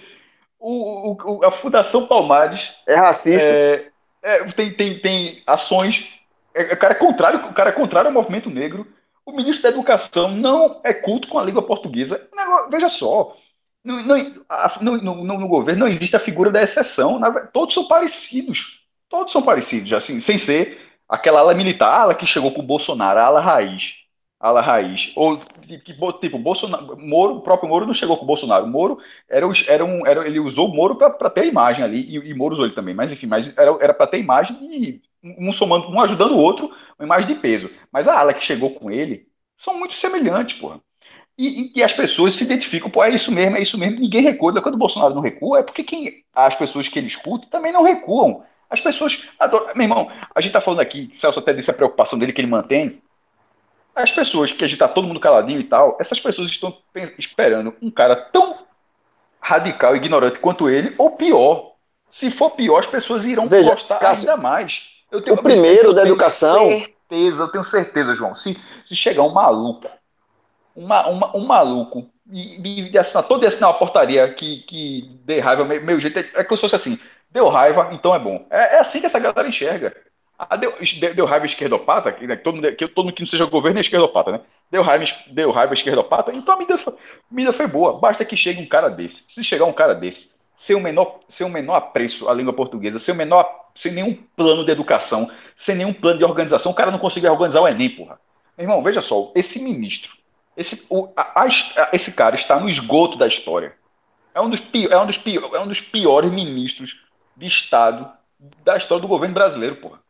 O, o, a Fundação Palmares é racista. É, é, tem, tem, tem ações. É, o cara é contrário, o cara é contrário ao movimento negro. O ministro da Educação não é culto com a língua portuguesa. Negócio, veja só, no, no, no, no, governo não existe a figura da exceção. Na, todos são parecidos. Todos são parecidos, assim, sem ser aquela ala militar, a ala que chegou com o Bolsonaro, a ala raiz. A ala raiz. Ou tipo, tipo Bolsonaro, Moro, o próprio Moro não chegou com o Bolsonaro. Moro era, era um, era, ele usou o Moro para ter a imagem ali, e, e Moro usou ele também, mas enfim, mas era para ter imagem de um somando, um ajudando o outro, uma imagem de peso. Mas a ala que chegou com ele são muito semelhantes, porra. E, e, as pessoas se identificam, pô, é isso mesmo, é isso mesmo, ninguém recua. Quando o Bolsonaro não recua, é porque quem, as pessoas que ele escuta também não recuam. As pessoas adoram. Meu irmão, a gente tá falando aqui, Celso até disse a preocupação dele que ele mantém. As pessoas que a gente tá todo mundo caladinho e tal, essas pessoas estão esperando um cara tão radical e ignorante quanto ele, ou pior. Se for pior, as pessoas irão Veja, gostar Cássio, ainda mais. Eu tenho, o primeiro eu da tenho educação- certeza, eu tenho certeza, João. Se, se chegar um maluco, uma, uma- um maluco, e de, de assinar, todo assinar uma portaria que, que dê raiva, meu, meu jeito é, é se fosse assim: deu raiva, então é bom. É, é assim que essa galera enxerga. Ah, deu, deu, raiva esquerdopata, que, né, todo, mundo, que todo mundo que não seja governo é esquerdopata, né? Deu raiva, deu raiva esquerdopata, então a medida foi, a medida foi boa. Basta que chegue um cara desse. Se chegar um cara desse, sem o menor, sem o menor apreço à língua portuguesa, sem, o menor, sem nenhum plano de educação, sem nenhum plano de organização, o cara não conseguiu organizar o Enem, porra. Meu irmão, veja só, esse ministro, esse, o, a- a esse cara está no esgoto da história. É um dos, pi- é um dos, pi- é um dos piores ministros de Estado da história do governo brasileiro, porra.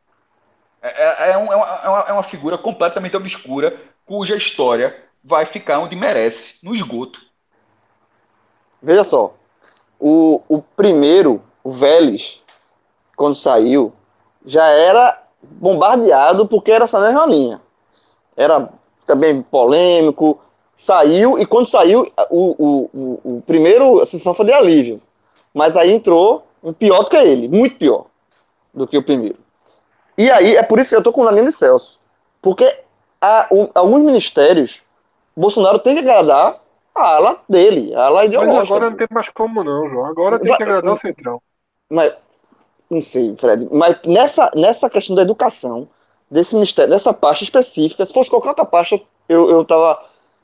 É, é- é um- é uma, é uma- é uma figura completamente obscura, cuja história vai ficar onde merece, no esgoto. Veja só, o, o primeiro, o Vélez, quando saiu, já era bombardeado porque era essa mesma linha. Era também polêmico, saiu, e quando saiu, o, o, o, o primeiro, a sensação foi de alívio. Mas aí entrou um pior do que ele, muito pior do que o primeiro. E aí, é por isso que eu tô com a linha de Celso. Porque há um- alguns ministérios, Bolsonaro tem que agradar a ala dele, a ala Mas ideológica. agora não tem mais como, não, João. Agora tem que agradar o Centrão. Mas, não sei, Fred, mas nessa, nessa questão da educação, desse ministério, dessa parte específica, se fosse qualquer outra parte, eu, eu tava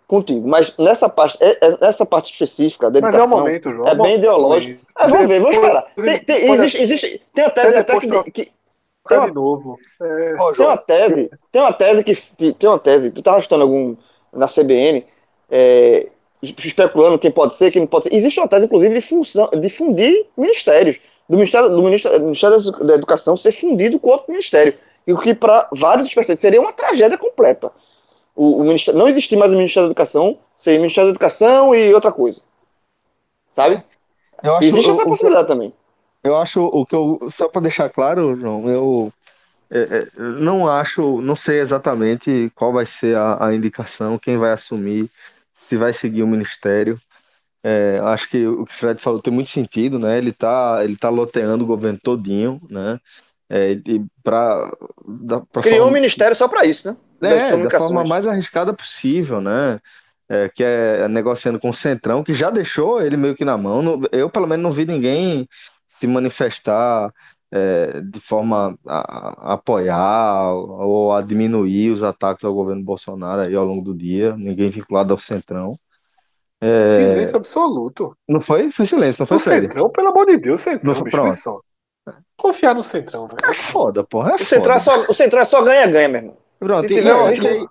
contigo. Mas nessa parte, é- é- nessa parte específica da Mas é o educação. momento, João. é o bem ideológico. Ah, vamos ver, vamos esperar. Tem, tem, existe, existe, tem uma tese até que, que- Tá tem de novo. É, tem uma tese, tem uma tese que tem uma tese, tu tava estudando algum na CBN, é, especulando quem pode ser, quem não pode ser. Existe uma tese, inclusive, de, função, de fundir ministérios, do Ministério, do Ministério, do Ministério da Educação ser fundido com outro ministério. E o que para vários especialistas seria uma tragédia completa. O, o ministério, não existir mais o Ministério da Educação, ser Ministério da Educação e outra coisa. Sabe? Existe o- essa o- possibilidade também. Eu acho o que eu. Só para deixar claro, João, eu é, é, não acho, não sei exatamente qual vai ser a, a indicação, quem vai assumir, se vai seguir o ministério. É, acho que o que o Fred falou tem muito sentido, né? Ele tá, ele tá loteando o governo todinho, né? É, e para Criou um ministério só para isso, né? É, da forma mais arriscada possível, né? É, que é negociando com o Centrão, que já deixou ele meio que na mão. Eu, pelo menos, não vi ninguém se manifestar é, de forma a, a apoiar ou a diminuir os ataques ao governo Bolsonaro aí ao longo do dia. Ninguém vinculado ao Centrão. É, Silêncio absoluto. não foi? Foi silêncio, não foi, O Fred? Centrão, pelo amor de Deus, Centrão, Não, bicho, pronto. Confiar no Centrão, velho. É foda, porra. É O Centrão é foda. só, o Centrão é só ganha-ganha, meu irmão. Pronto, Se e, tiver um e- risco- e aí,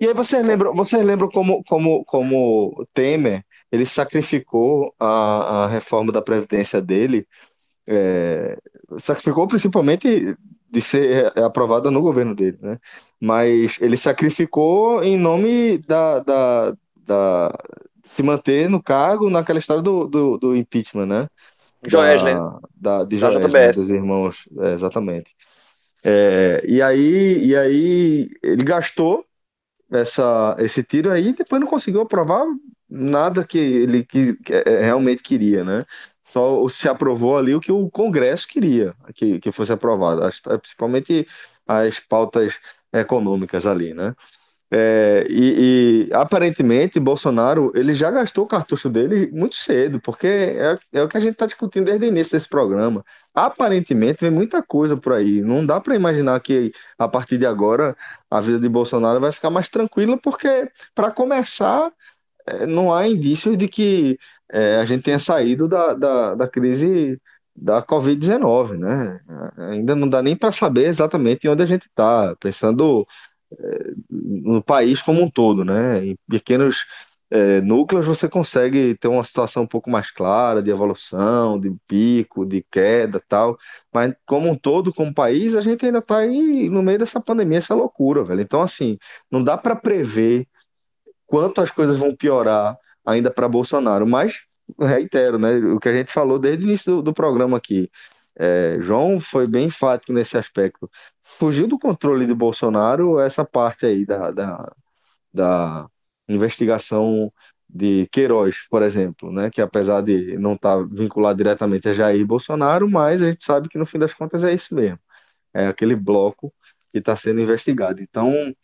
e aí vocês lembram, vocês lembram como, como, como Temer ele sacrificou a, a reforma da Previdência dele, é, sacrificou principalmente de ser aprovada no governo dele, né? Mas ele sacrificou em nome da, da, da se manter no cargo naquela história do, do, do impeachment, né? Joés, né? da, de Joés, né, dos irmãos, é, exatamente. É, e aí, e aí ele gastou essa, esse tiro aí e depois não conseguiu aprovar nada que ele que, que, é, realmente queria, né? Só se aprovou ali o que o Congresso queria que, que fosse aprovado, as- principalmente as pautas econômicas ali, né? É, e, e, aparentemente Bolsonaro ele já gastou o cartucho dele muito cedo, porque é, é o que a gente está discutindo desde o início desse programa. Aparentemente vem muita coisa por aí. Não dá para imaginar que a partir de agora a vida de Bolsonaro vai ficar mais tranquila, porque para começar não há indícios de que é, a gente tenha saído da, da, da crise da Covid-19, né? Ainda não dá nem para saber exatamente onde a gente está, pensando no país como um todo, né? Em pequenos é, núcleos você consegue ter uma situação um pouco mais clara de evolução, de pico, de queda, tal. Mas como um todo, como país, a gente ainda está aí no meio dessa pandemia, essa loucura, velho. Então assim, não dá para prever quanto as coisas vão piorar ainda para Bolsonaro. Mas, reitero, né, o que a gente falou desde o início do, do programa aqui. É, João foi bem enfático nesse aspecto. Fugiu do controle de Bolsonaro essa parte aí da, da, da investigação de Queiroz, por exemplo, né, que apesar de não estar tá vinculado diretamente a Jair Bolsonaro, mas a gente sabe que no fim das contas é isso mesmo. É aquele bloco que está sendo investigado. Então,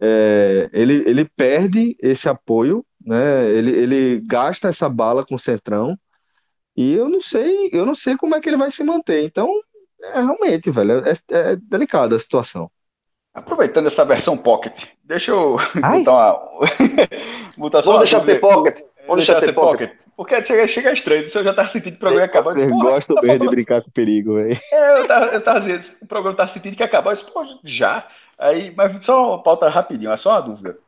é, ele, ele perde esse apoio, né, ele, ele gasta essa bala com o Centrão, e eu não sei, eu não sei como é que ele vai se manter. Então, é, realmente, velho, é, é delicada a situação. Aproveitando essa versão Pocket, deixa eu Ai. botar uma. botar Vamos deixar ser Pocket. Vamos deixar, ser pocket. pocket. Porque chega, chega estranho, você já tá sentindo que o programa acabar. Você gosta tá mesmo de brincar com perigo, velho. É, eu tava, eu tava dizendo, o programa tá sentindo que acabar. Eu disse, pô, já. Aí, mas só uma pauta rapidinho, é só uma dúvida.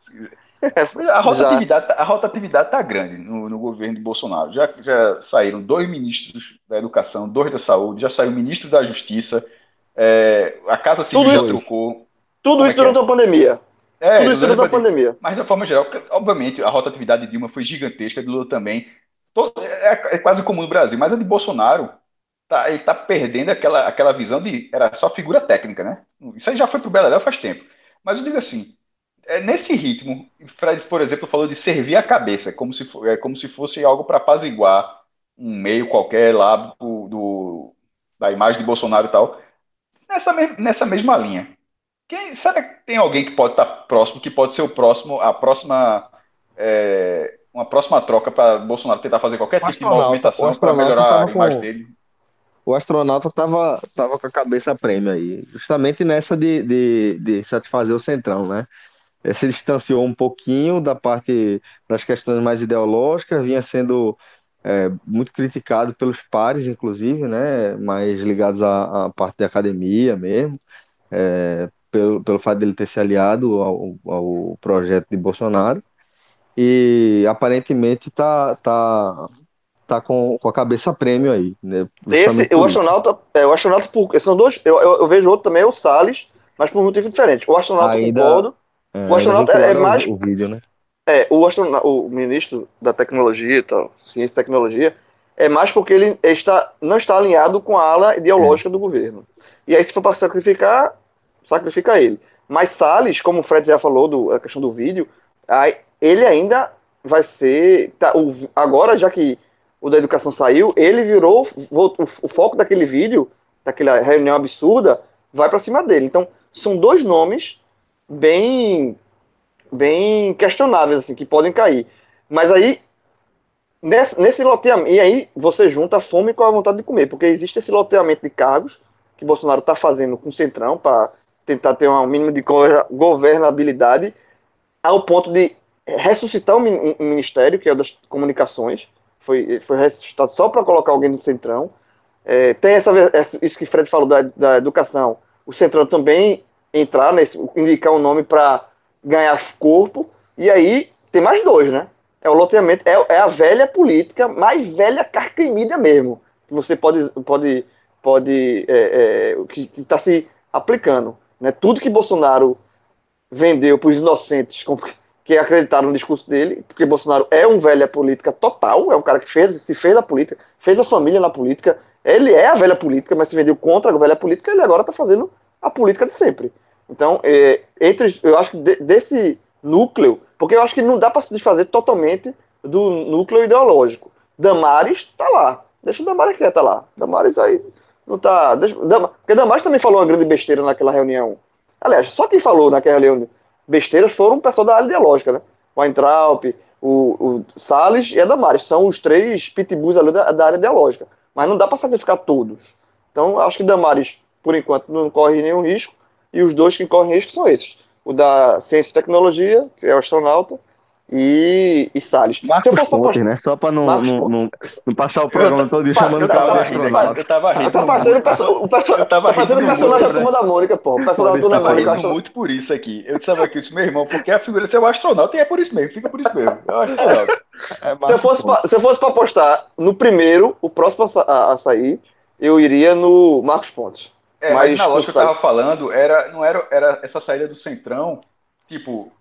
A rotatividade, a rotatividade tá grande no, no, governo de Bolsonaro. Já, já saíram dois ministros da educação, dois da saúde, já saiu o ministro da justiça, é, a Casa Civil já trocou. Tudo isso é durante é? a pandemia. É, Tudo isso durante a pandemia. Mas, de forma geral, obviamente, a rotatividade de Dilma foi gigantesca, de Lula também. Todo, é, é, quase comum no Brasil, mas a de Bolsonaro, tá, ele está perdendo aquela, aquela visão de. Era só figura técnica, né? Isso aí já foi pro Beleléu faz tempo. Mas eu digo assim, é, nesse ritmo, Fred, por exemplo, falou de servir a cabeça, como se, é, como se fosse algo para apaziguar um meio qualquer lá do, do, da imagem de Bolsonaro e tal. Nessa, nessa mesma linha quem, será que tem alguém que pode estar próximo, que pode ser o próximo, a próxima, é, uma próxima troca para Bolsonaro tentar fazer qualquer tipo de movimentação para melhorar a imagem com... dele? O astronauta estava tava com a cabeça prêmio aí, justamente nessa de, de, de satisfazer o centrão, né? Ele se distanciou um pouquinho da parte das questões mais ideológicas, vinha sendo é, muito criticado pelos pares, inclusive, né? Mais ligados à, à parte da academia mesmo. É, pelo, pelo fato dele ter se aliado ao, ao projeto de Bolsonaro e aparentemente tá, tá, tá com, com a cabeça prêmio aí. Né, Esse, o astronauta, é, o astronauta por, são dois, eu, eu, eu, vejo outro também, é o Salles, mas por motivo diferente. O astronauta ainda, concordo, é, o astronauta é mais... O vídeo, né? É, o, astronauta, o ministro da tecnologia e tal, ciência e tecnologia, é mais porque ele está, não está alinhado com a ala ideológica é. do governo. E aí, se for para sacrificar, sacrifica ele. Mas Salles, como o Fred já falou, do, a questão do vídeo, aí, ele ainda vai ser. Tá, o, agora, já que o da educação saiu, ele virou. O, o, o foco daquele vídeo, daquela reunião absurda, vai para cima dele. Então, são dois nomes bem. bem questionáveis, assim, que podem cair. Mas aí. Nesse, nesse loteamento, e aí você junta a fome com a vontade de comer, porque existe esse loteamento de cargos que Bolsonaro está fazendo com o Centrão para tentar ter um mínimo de governabilidade, ao ponto de ressuscitar um ministério, que é o das comunicações, foi, foi ressuscitado só para colocar alguém no centrão. É, tem essa, isso que Fred falou da, da educação, o centrão também entrar nesse, indicar um nome para ganhar corpo, e aí tem mais dois, né? É o loteamento, é, é a velha política, mais velha carcamida mesmo, que você pode, pode, pode é, é, que está se aplicando. Né? Tudo que Bolsonaro vendeu para os inocentes que acreditaram no discurso dele, porque Bolsonaro é um velha política total, é um cara que fez, se fez a política, fez a família na política, ele é a velha política, mas se vendeu contra a velha política, ele agora está fazendo a política de sempre. Então, é, entre, eu acho que de, desse núcleo, porque eu acho que não dá para se desfazer totalmente do núcleo ideológico. Damares está lá, deixa o Damares quieta lá. Damares aí não tá. Deixa, porque Damares também falou uma grande besteira naquela reunião. Aliás, só quem falou naquela reunião besteiras foram o pessoal da área ideológica, né? O Weintraub, o, o Salles e a Damares. São os três pitbulls ali da, da área ideológica. Mas não dá para sacrificar todos. Então, acho que Damares, por enquanto, não corre nenhum risco. E os dois que correm risco são esses. O da Ciência e Tecnologia, que é o astronauta, e, e Salles. Marcos Pontes, né? Só para não, não, não, não, passar o programa todo chamando o cara de astronauta. Eu tava rindo. Eu tava parecendo o personagem da Turma da Mônica, pô. O personagem da Turma da Mônica. Eu muito por isso aqui. Eu disse aqui, eu disse, meu irmão, porque a figura de ser o astronauta e é por isso mesmo, fica por isso mesmo. É o astronauta. É se, eu fosse pra, se eu fosse para apostar no primeiro, o próximo a, a, sair, eu iria no Marcos Pontes. É, mas, mas na lógica que eu tava falando, era, não era, era essa saída do Centrão, tipo,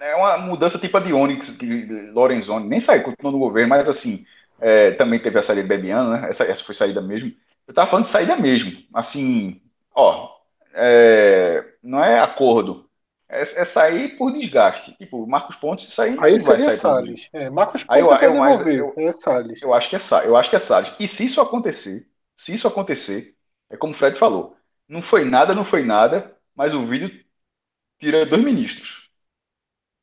é uma mudança tipo a de Onyx, que Lorenzoni nem saiu, continuou no governo, mas assim, é, também teve a saída de Bebiano, né? Essa, essa foi saída mesmo. Eu tava falando de saída mesmo. Assim, ó, é, não é acordo. É, é, sair por desgaste. Tipo, Marcos Pontes sair. Aí seria Salles. É, Marcos Pontes eu, eu, devolver, eu, é Salles. Eu acho que é Salles. Eu acho que é Salles. E se isso acontecer, se isso acontecer, é como o Fred falou, não foi nada, não foi nada, mas o vídeo tira dois ministros.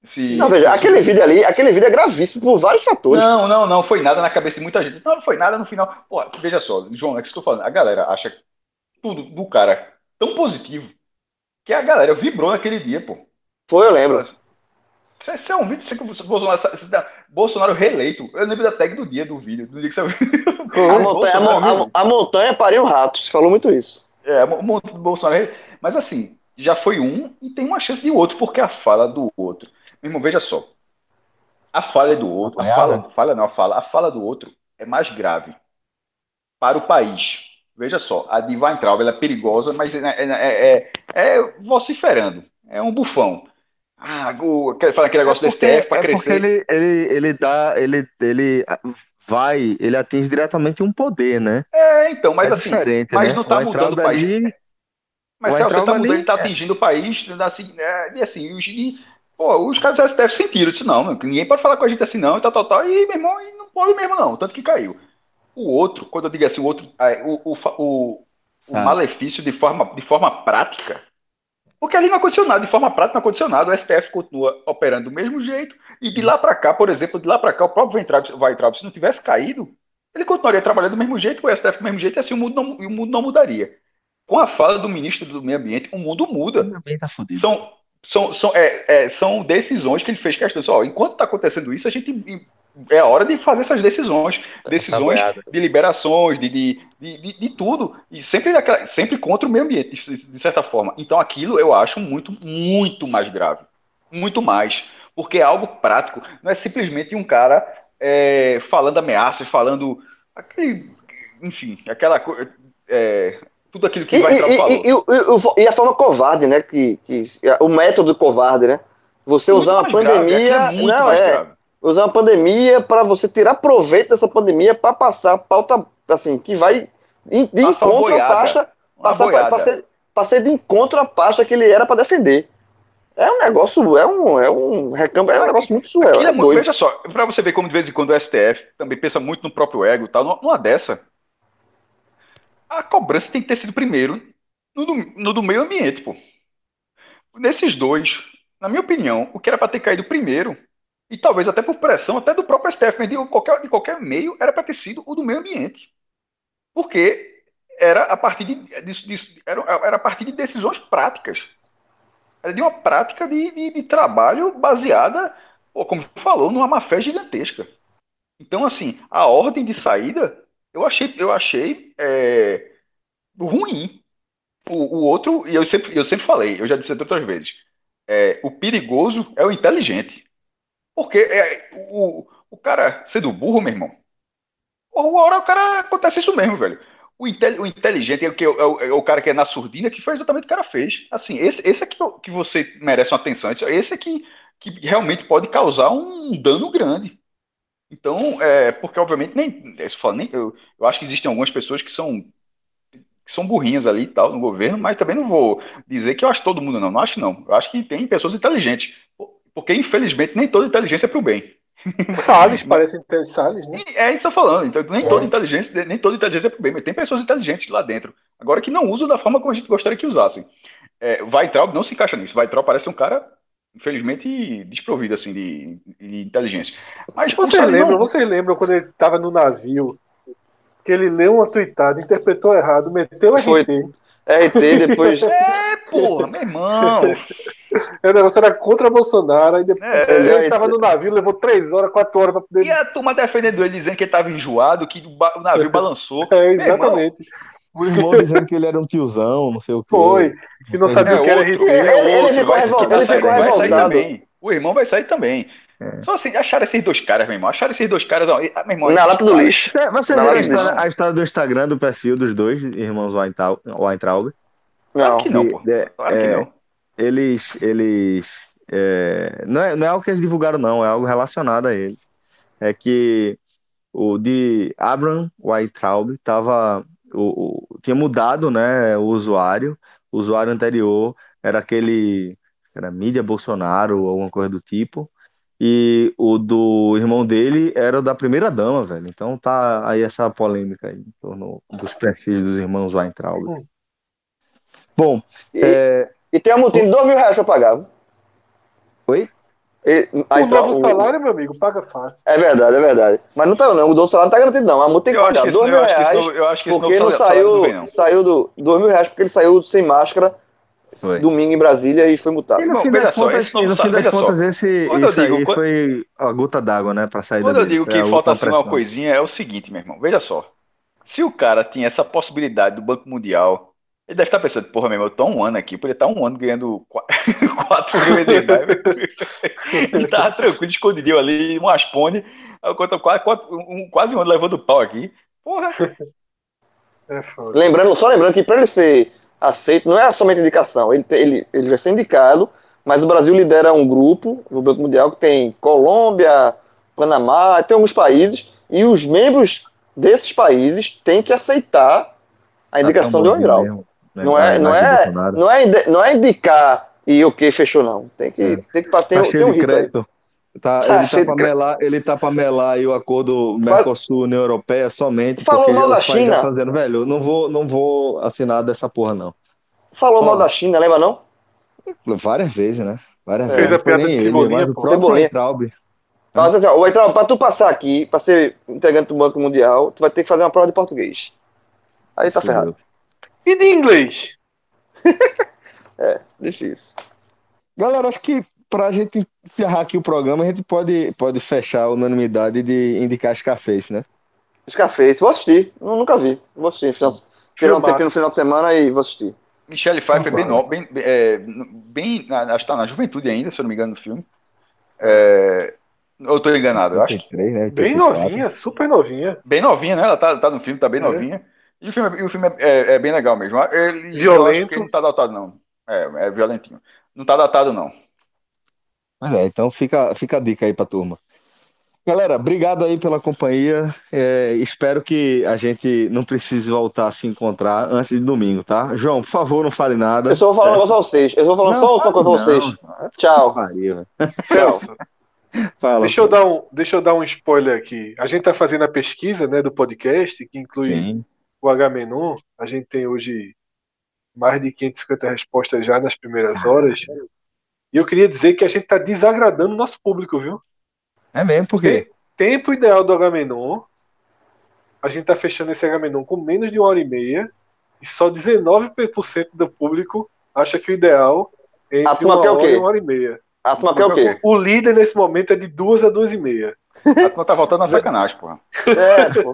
Se, não, veja, se... aquele vídeo ali, aquele vídeo é gravíssimo por vários fatores. Não, não, não foi nada na cabeça de muita gente. Não, não foi nada no final. Pô, veja só, João, é que estou falando. A galera acha tudo do cara tão positivo que a galera vibrou naquele dia, pô. Foi, eu lembro. Isso é um vídeo que Bolsonaro, Bolsonaro reeleito. Eu lembro da tag do dia do vídeo. Do dia que você... a, montanha, a, a, montanha pariu um rato. Você falou muito isso. É, o Bolsonaro. Mas assim, já foi um e tem uma chance de outro, porque a fala do outro. Meu irmão, veja só. A fala do outro. A fala, fala não, a fala. A fala do outro é mais grave para o país. Veja só, a de Weintraub ela é perigosa, mas é, é, é, é vociferando. É um bufão. Ah, o, fala aquele negócio é porque, do STF para é crescer. Porque ele, ele, ele dá, ele, ele vai, ele atinge diretamente um poder, né? É, então, mas é assim, mas né? não está mudando o país. Ali, mas se você está mudando, ele está atingindo o país, assim, é, e assim, e, pô, os caras do STF sentiram, disse, não, ninguém pode falar com a gente assim não, e tal, tal, tal, e meu irmão, e não pode mesmo não, tanto que caiu. O outro, quando eu digo assim, o outro, o, o, o, o malefício de forma, de forma prática, porque ali não aconteceu nada, de forma prática não aconteceu nada, o STF continua operando do mesmo jeito, e de lá para cá, por exemplo, de lá para cá, o próprio Weintraub, se não tivesse caído, ele continuaria trabalhando do mesmo jeito, o STF do mesmo jeito, e assim o mundo não, o mundo não mudaria. Com a fala do ministro do Meio Ambiente, o mundo muda. O tá são, são, são, é, é, são decisões que ele fez questão. Ó, enquanto está acontecendo isso, a gente é a hora de fazer essas decisões, decisões de liberações, de, de, de, de, tudo, e sempre, sempre contra o meio ambiente, de certa forma. Então aquilo eu acho muito, muito mais grave. Muito mais. Porque é algo prático. Não é simplesmente um cara é, falando ameaças, falando. Aquele, enfim, aquela coisa. É, tudo aquilo que e, vai e, falou. E, e, a forma covarde, né? Que, que, o método covarde, né? Você muito usar uma pandemia. Grave, é não, é. Grave usar uma pandemia para você tirar proveito dessa pandemia para passar pauta assim que vai de, de encontro à pasta, passar para ser, ser de encontro à pasta que ele era para defender. É um negócio, é um, é um recâmbio, é um negócio muito suel. É muito, veja só, para você ver como de vez em quando o STF também pensa muito no próprio ego e tal, numa dessa, a cobrança tem que ter sido primeiro no do, no do meio ambiente, pô. Nesses dois, na minha opinião, o que era para ter caído primeiro e talvez até por pressão, até do próprio STF, mas de qualquer, de qualquer meio, era para ter sido o do meio ambiente. Porque era a partir de, de, de era, era, a partir de decisões práticas. Era de uma prática de, de, de trabalho baseada, como falou, numa má fé gigantesca. Então, assim, a ordem de saída, eu achei, eu achei é, ruim. O, o, outro, e eu sempre, eu sempre falei, eu já disse outras vezes, é, o perigoso é o inteligente. Porque é, o, o cara sendo burro, meu irmão, uma hora o cara acontece isso mesmo, velho. O, intel, o inteligente é o, que, é, é o cara que é na surdina, que foi exatamente o que o cara fez. Assim, esse, esse é que, que você merece uma atenção. Esse é que, que realmente pode causar um dano grande. Então, é, porque obviamente nem, é, falo, nem eu, eu acho que existem algumas pessoas que são que são burrinhas ali e tal no governo, mas também não vou dizer que eu acho todo mundo não, não acho não. Eu acho que tem pessoas inteligentes. Porque, infelizmente, nem toda inteligência é para o bem. Salles, parece Salles, né? É isso que eu falando. Então, nem é. toda inteligência, nem toda inteligência é para o bem, mas tem pessoas inteligentes lá dentro. Agora que não usam da forma como a gente gostaria que usassem. É, Weitraub não se encaixa nisso. Weitraub parece um cara, infelizmente, desprovido assim, de, de inteligência. Mas você lembra, não... você lembra quando ele estava no navio, que ele leu uma tweetada, interpretou errado, meteu a Foi. RT. RT depois. é, porra, meu irmão. É, o negócio era contra Bolsonaro, aí depois é, ele estava no navio, levou três horas, quatro horas para poder. E a turma defendendo ele, dizendo que ele estava enjoado, que o navio balançou. É, exatamente. O irmão dizendo que ele era um tiozão, não sei o que. Foi, que não sabia é, o que era RT. Ele, ele, ele ficou, vai, ele ficou vai sair também. O irmão vai sair também. É. Só assim, acharam esses dois caras, meu irmão. Acharam esses dois caras. Ó, meu irmão, Na lata do lixo. Você, você viu a história, a história, do Instagram do perfil dos dois irmãos Weintraub? Não. Claro que não, pô. É, claro que é, não eles, eles é, não, é, não é algo que eles divulgaram, não, é algo relacionado a ele. É que o de Abraham Weintraub tava, o, o- tinha mudado, né, o usuário. O usuário anterior era aquele, era mídia Bolsonaro ou alguma coisa do tipo. E o do irmão dele era o da primeira dama, velho. Então tá aí essa polêmica aí em torno dos perfis dos irmãos Weintraub. Bom, é, e tem a multinha de 2 mil reais pra pagar. Oi? E- O aí tá, novo o- salário, meu amigo, paga fácil. É verdade, é verdade. Mas não tá, não. O novo salário não tá garantido, não. A multa tem que Eu pagar que esse, 2 eu mil reais. novo- eu acho que esse Porque novo não saiu, vem, não. saiu do 2 mil reais porque ele saiu sem máscara Foi. domingo em Brasília e foi multado. E no Bom, fim veja das só, contas, esse novo e no fim das veja só. contas esse, Quando eu isso digo- aí quando- foi a gota d'água, né, para sair Quando eu dele. digo que falta assim uma coisinha, é o seguinte, meu irmão. Veja só. Se o cara tinha essa possibilidade do Banco Mundial, ele deve estar pensando, porra, meu irmão, eu tô um ano aqui, podia estar um ano ganhando 4 mil vezes mais. Ele tava tranquilo, escondidinho ali, um aspone, eu conto quase, quatro- um, quase um ano levando pau aqui. Porra, É. Lembrando, só lembrando que para ele ser aceito, não é somente indicação, ele, ele, ele vai ser indicado, mas o Brasil lidera um grupo no Banco Mundial que tem Colômbia, Panamá, tem alguns países, e os membros desses países têm que aceitar a indicação de Tá tão Weintraub. Né, Não pra é, não, é, não, é, não é indicar e o que fechou, não. Tem que, É. tem que ter, Tá tem cheio um crédito. Tá, Tá ele, tá pra melar, ele tá pra melar aí o acordo Mercosul-União Europeia somente Falou porque mal da China. dizendo, velho, não vou, não vou assinar dessa porra, não. Falou Ó. mal da China, lembra não? Várias vezes, né? Várias É. vezes. Fez a piada de ele, Cebolinha, mas o pô. Cebolinha. Weintraub. Fala assim, ó, o Weintraub, pra tu passar aqui, pra ser integrante do Banco Mundial, tu vai ter que fazer uma prova de português. Aí tá Fudeu. ferrado. E de inglês? Difícil. Galera, acho que pra gente encerrar aqui o programa, a gente pode, pode fechar a unanimidade de indicar Scarface, né? Scarface, vou assistir. Eu nunca vi. Vou assistir. Final, tirar um tempinho no final de semana e vou assistir. Michelle Pfeiffer é bem, no, bem, é, bem na, acho que tá na juventude ainda, se eu não me engano, no filme. É, eu tô enganado, eu acho que 83, né? Bem 84. novinha, super novinha. bem novinha, né? Ela tá, tá no filme, tá bem É. novinha. E o filme, e o filme é, é- é bem legal mesmo. Ele, Violento. não tá datado, não. É, é violentinho. Não tá datado, não. Mas é, então fica, fica a dica aí pra turma. Galera, obrigado aí pela companhia. É, espero que a gente não precise voltar a se encontrar antes de domingo, tá? João, por favor, não fale nada. Eu só vou falar um negócio pra vocês. Eu vou falar Não, só outra coisa pra vocês. Tchau. Pariu. Celso, Fala. deixa eu, dar um, deixa eu dar um spoiler aqui. A gente tá fazendo a pesquisa né, do podcast, que inclui Sim. O H-Menon. A gente tem hoje mais de 550 respostas já nas primeiras horas. E eu queria dizer que a gente tá desagradando o nosso público, viu? É mesmo, por quê? Tempo ideal do H-Menon. A gente tá fechando esse H-Menon com menos de uma hora e meia. E só 19% do público acha que o ideal é entre uma hora e uma hora e meia. A turma quer o quê? O líder nesse momento é de duas a duas e meia. A turma tá voltando na sacanagem, porra. É, pô.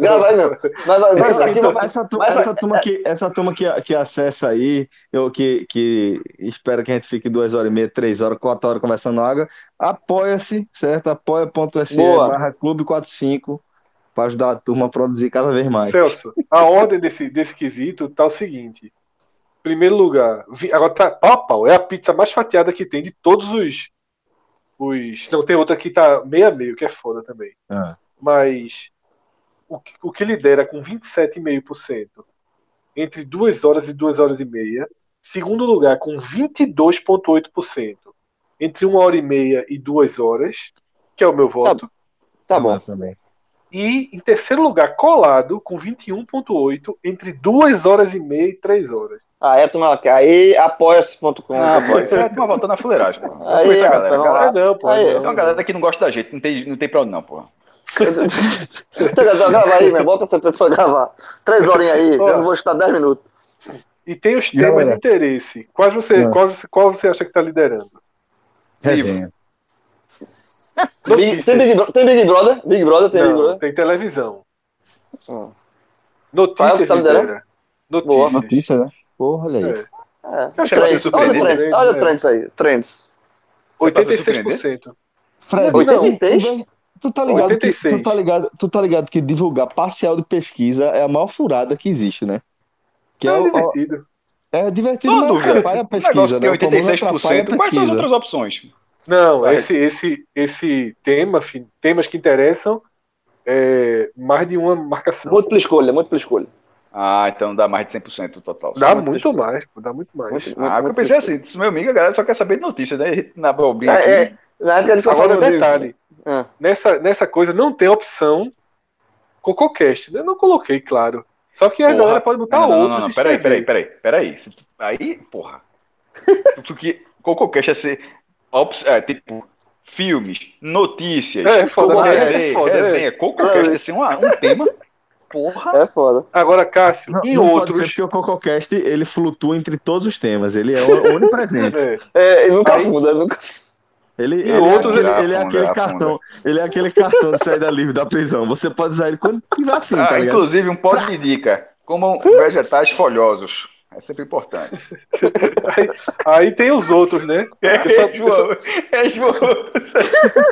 Grava aí, meu. Vai, vai, vai, Então, meu. essa, turma, essa turma que, essa turma que, que acessa aí, eu, que, que espera que a gente fique duas horas e meia, três horas, quatro horas conversando água, apoia-se, certo? Apoia.se barra Clube 45 para ajudar a turma a produzir cada vez mais. Celso, a ordem desse, desse quesito tá o seguinte. Primeiro lugar, vi- agora tá pau a pau, é a pizza mais fatiada que tem de todos os. Os não, tem outra que tá meio a meio, que é foda também. Ah. Mas o, que- o que lidera com 27,5% entre 2 horas e 2 horas e meia. Segundo lugar, com 22,8% entre 1 hora e meia e 2 horas, que é o meu voto. Tá bom. Massa também. E em terceiro lugar, colado, com 21,8% entre 2 horas e meia e 3 horas. Ah, é, turma, aí apoia-se.com. Ah, pô, isso é a turma voltando na fuleiragem. Eu Aí, conheço a galera. lá. galera- Ah, não, pô. Aí, não, Tem uma galera que não gosta da gente, não tem, não tem pra onde não, porra. Então, grava aí, meu. Bota essa pessoa gravar. Três horinhas aí, eu não vou estar dez minutos. E tem os temas de interesse. Quais você, Ah. qual, você- qual você acha que está liderando? Resenha. Big- tem, Big, Bro- tem Big Brother? Big Brother tem Big Não, Brother? tem televisão. Ah. Notícias Tá. Boa. Notícias. Notícia, né? Porra, olha aí. É. É. Que Trends. Olha o Trends, olha o né? Trends aí. Trends. Você tá se 86%. Fred, 86? não, tu tá ligado que, 86. tu tá ligado, tu tá ligado que divulgar parcial de pesquisa é a maior furada que existe, né? Que É, é, o- divertido. É divertido, Só mas atrapalha a pesquisa, que né? é O famoso 86%. atrapalha a Quais são as outras opções? Não, Vai. esse, esse, esse tema, temas que interessam, é mais de uma marcação. Múltipla escolha, múltipla escolha. Ah, então dá mais de 100% o total. Dá muito muito mais, pô, dá muito mais. Muito- Ah, porque eu pensei assim, se meu amigo, a galera só quer saber de notícia, né? Na bobinha É, aqui. é, na época ele foi Agora, de- detalhe, Ah, nessa, nessa coisa não tem opção CocoCast. Eu não coloquei, claro. Só que a Porra. galera pode botar não, não, outros. não, não, e peraí, peraí, peraí, peraí. Tu- Aí, porra. Tu que CocoCast é ser é, tipo filmes, notícias, É, foda, né? resenha, É foda, resenha. CocoCast é ser um, um tema. Porra. é foda. Agora, Cássio, Não, e não pode outros. ser porque o CocoCast ele flutua entre todos os temas. Ele é onipresente. É, É, ele nunca Aí- ele nunca. Ele, E ele outros, é aquele, ele ele é afunda, aquele afunda. cartão. Ele é aquele cartão de saída livre da prisão. Você pode usar ele quando tiver afim, tá Ah, ligado? inclusive, um pote de dica. Comam vegetais folhosos. É sempre importante. aí, aí tem os outros, né? É, só- João. É, João.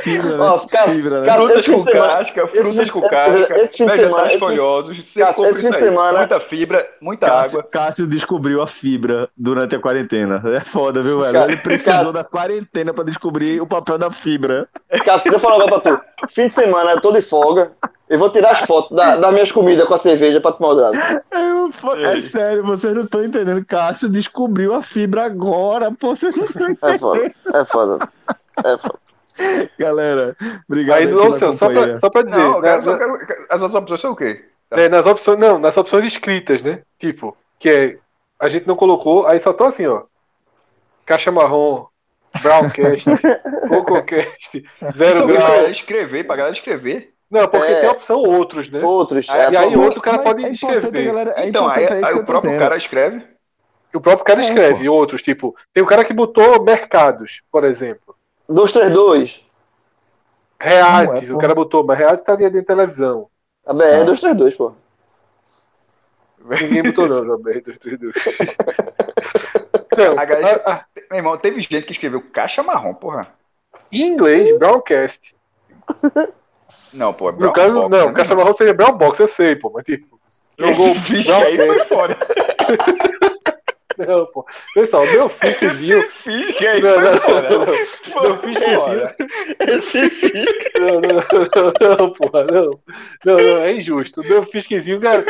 Fibra, né? Ó, cara, Fibra, né? cara, Frutas esse com semana- casca, esse frutas com casca, esse fim de semana- vegetais esse fim- folhosos. Você Cássio, compra esse fim de semana- Muita fibra, muita Cássio, água. Cássio descobriu a fibra durante a quarentena. É foda, viu, velho? Cara, Ele precisou cara- da quarentena pra descobrir o papel da fibra. Cara, deixa eu falar agora pra tu. Fim de semana eu tô de folga. Eu vou tirar as fotos da- das minhas comidas com a cerveja pra tomar o dado. É sério, vocês não estão entendendo. Cássio descobriu a fibra agora. Pô, vocês não estão É entendendo. foda. É foda. É foda. Galera, obrigado Aí, Luciano, só pra, só pra dizer, Não, né, cara, só né, quero- as outras opções são o quê? né, nas opções, não, nas opções escritas, né? Tipo, que é, a gente não colocou, aí só tô assim, ó. Caixa marrom, Browncast, CocoCast, Zero é pra Grau. galera escrever, pra galera escrever. Não, porque É. tem a opção outros, né? Outros. É, E aí outro cara pode é escrever. galera, é então, aí, é aí que eu o próprio dizendo. cara escreve. O próprio cara É, escreve, outros, tipo, tem um cara que botou mercados, por exemplo. 232. Realities, Não, é, o cara botou, mas realities tá dentro de televisão. A BR é 232, pô. Ninguém botou não, João BR 232. Não, A galera- a- a- Meu irmão, teve gente que escreveu caixa marrom, porra. em inglês, Browncast. Não, pô, é No brown caso, box, não, né, caixa meu marrom seria Brown Box, eu sei, pô, mas tipo. Jogou Esse bicho aí foi fora. Não, pô. Pessoal, meu fiquezinho. Esse bicho aí Não, não, não, não. Meu fiquezinho. fora. Esse fica. Não, não, não, não, porra, não. Não, não, é injusto. Meu fisquezinho, cara.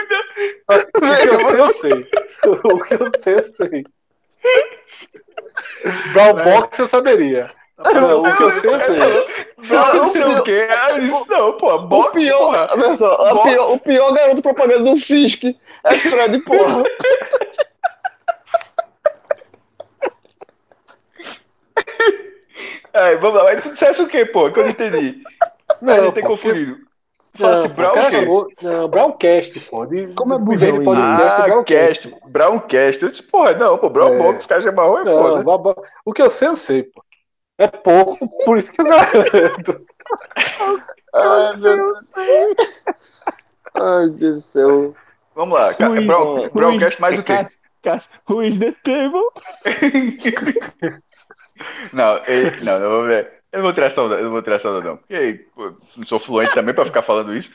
O que eu sei, eu sei. O que eu sei, eu sei. Brown Box eu saberia. Não, o que eu sei, eu sei. Não, não sei o quê. Ah, Isso não, pô. O Box, pior, porra. olha só, pior- o pior garoto propaganda do Fisk é Fred, porra. Aí, vamos lá. Mas tu dissesse o quê, pô? Que eu não entendi. Não, a gente tem confundido. Fala Não, assim, pô, Brown o cara o quê? chamou- Não, Browncast, pô. De, Como é vez de podcast, Ah, Browncast. cast. Browncast. Eu disse, porra, não, pô. Brown É. Box, caixa marrom é Não, foda. o que eu sei, eu sei, pô. É pouco, por isso que eu garanto. Ai, meu Deus. Ai, meu Deus do céu. Vamos lá. Is- Brown, Browncast is- mais o quê? Cássio, Cássio, Who is the table? Não, eh, não, não vou ver. Eu não vou tirar essa onda, eu não vou tirar essa onda, não. Porque pô, não sou fluente também pra ficar falando isso.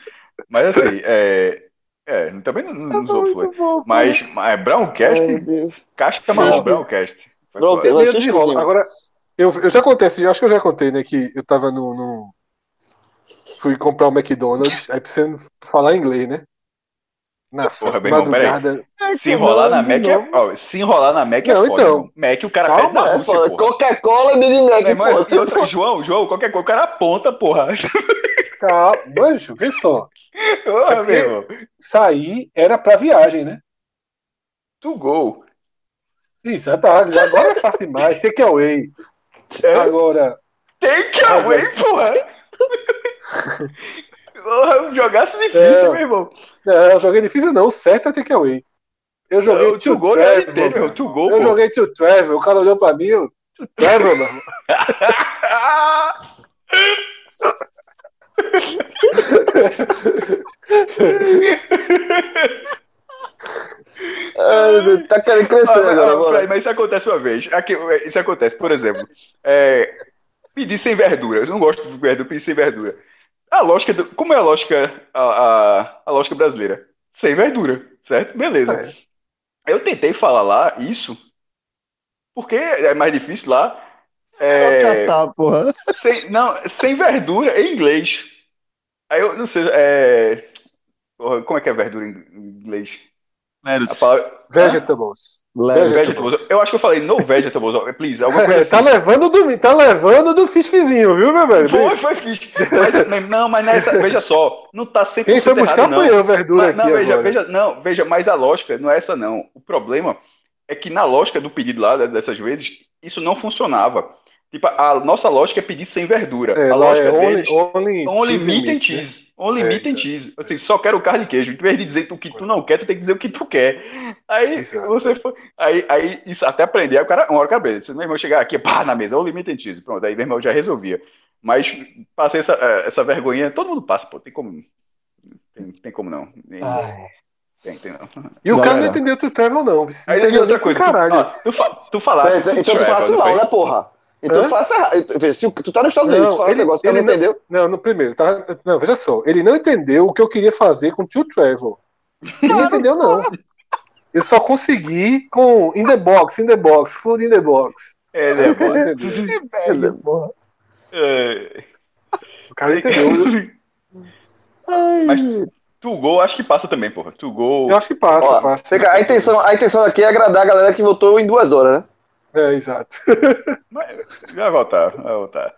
Mas assim, é. É, também não, não sou fluente. bom. Mas, mas Browncast, Ai, meu Deus. casca marrom. Browncast. Desenrola. cozinho. Agora, eu, eu já acontece, acho que eu já contei, né, que eu tava no, no- Fui comprar um McDonald's, aí precisando falar inglês, né? Na Porra, meu irmão, peraí. madrugada. Se enrolar na Mac é. ó, se enrolar na Mac é Não, foda. então. Mac o cara Calma, pede na É Rússia. Coca-Cola e Mac, outra, João, João, qualquer coisa, o cara aponta, porra. Calma, manjo, vê só. Porra, irmão. Sair era pra viagem, né? Tu gol. Isso, tá, agora é fácil demais. Take away. É, Agora, take away, porra. Jogasse difícil, É. meu irmão. não, eu joguei difícil não, o certo é take away. Eu joguei O to tu gol travel. ter, meu. Tu gol, Eu pô. joguei to travel, o cara olhou pra mim, eu, to travel, meu irmão. Tá querendo crescer Ah, agora, bora. peraí, mas isso acontece uma vez. Aqui, isso acontece, por exemplo. É, pedir sem verdura. Eu não gosto de verdura, pedir sem verdura. A lógica, do- como é a lógica, a, a, a lógica brasileira? Sem verdura, certo? Beleza. É. Eu tentei falar lá isso, porque é mais difícil lá. É, Catar, porra. sem, não, sem verdura em inglês. Aí eu não sei. É, porra, como é que é verdura em inglês? Palavra, Vegetables. Vegetables. Eu acho que eu falei no vegetables, please. Alguma coisa É, assim. tá levando do, tá levando do fischzinho, viu, meu velho? Foi, foi. Mas, não, mas nessa, veja só, não tá 100% Quem foi buscar errado, não. foi eu, verdura Mas, aqui não, veja, agora. veja, não, veja, mas a lógica não é essa, não. O problema é que na lógica do pedido lá, né, dessas vezes, isso não funcionava. Tipo, a nossa lógica é pedir sem verdura. É, a lógica é only, deles, only, only cheese meat and né? cheese. Only É, meat and cheese. Assim, só quero carne e queijo. Em vez de dizer o que tu não quer, tu tem que dizer o que tu quer. Aí Exato. você foi. Aí, aí isso até aprender, aí o cara, uma hora o cara, beleza, se meu irmão chegar aqui, pá, na mesa, only meat and cheese. Pronto, aí meu irmão já resolvia. Mas passei essa, eh, essa vergonhinha, todo mundo passa, pô, tem como. Tem, tem como não. Nem- Tem, tem não. E o cara não entendeu o travel, não. Não Aí entendeu outra coisa, pro caralho. tu, ó, tu, tu falasse. Então, tu tu falasse não mal, né, porra? Então Hã? errado. Vê, Se tu tá nos Estados Unidos, Não, tu fala um ele- negócio que ele não não- entendeu. Não, no primeiro, tá? Não, veja só, ele não entendeu o que eu queria fazer com to travel. Ele não entendeu, não. Eu só consegui com in the box, in the box, food in the box. É, né. É, O cara entendeu. Mas tu gol, acho que passa também, porra. Tu gol. Eu acho que passa, Ó, passa. a, intenção, a intenção aqui é agradar a galera que votou em duas horas, né? É, exato. Mas vai voltar, vai voltar.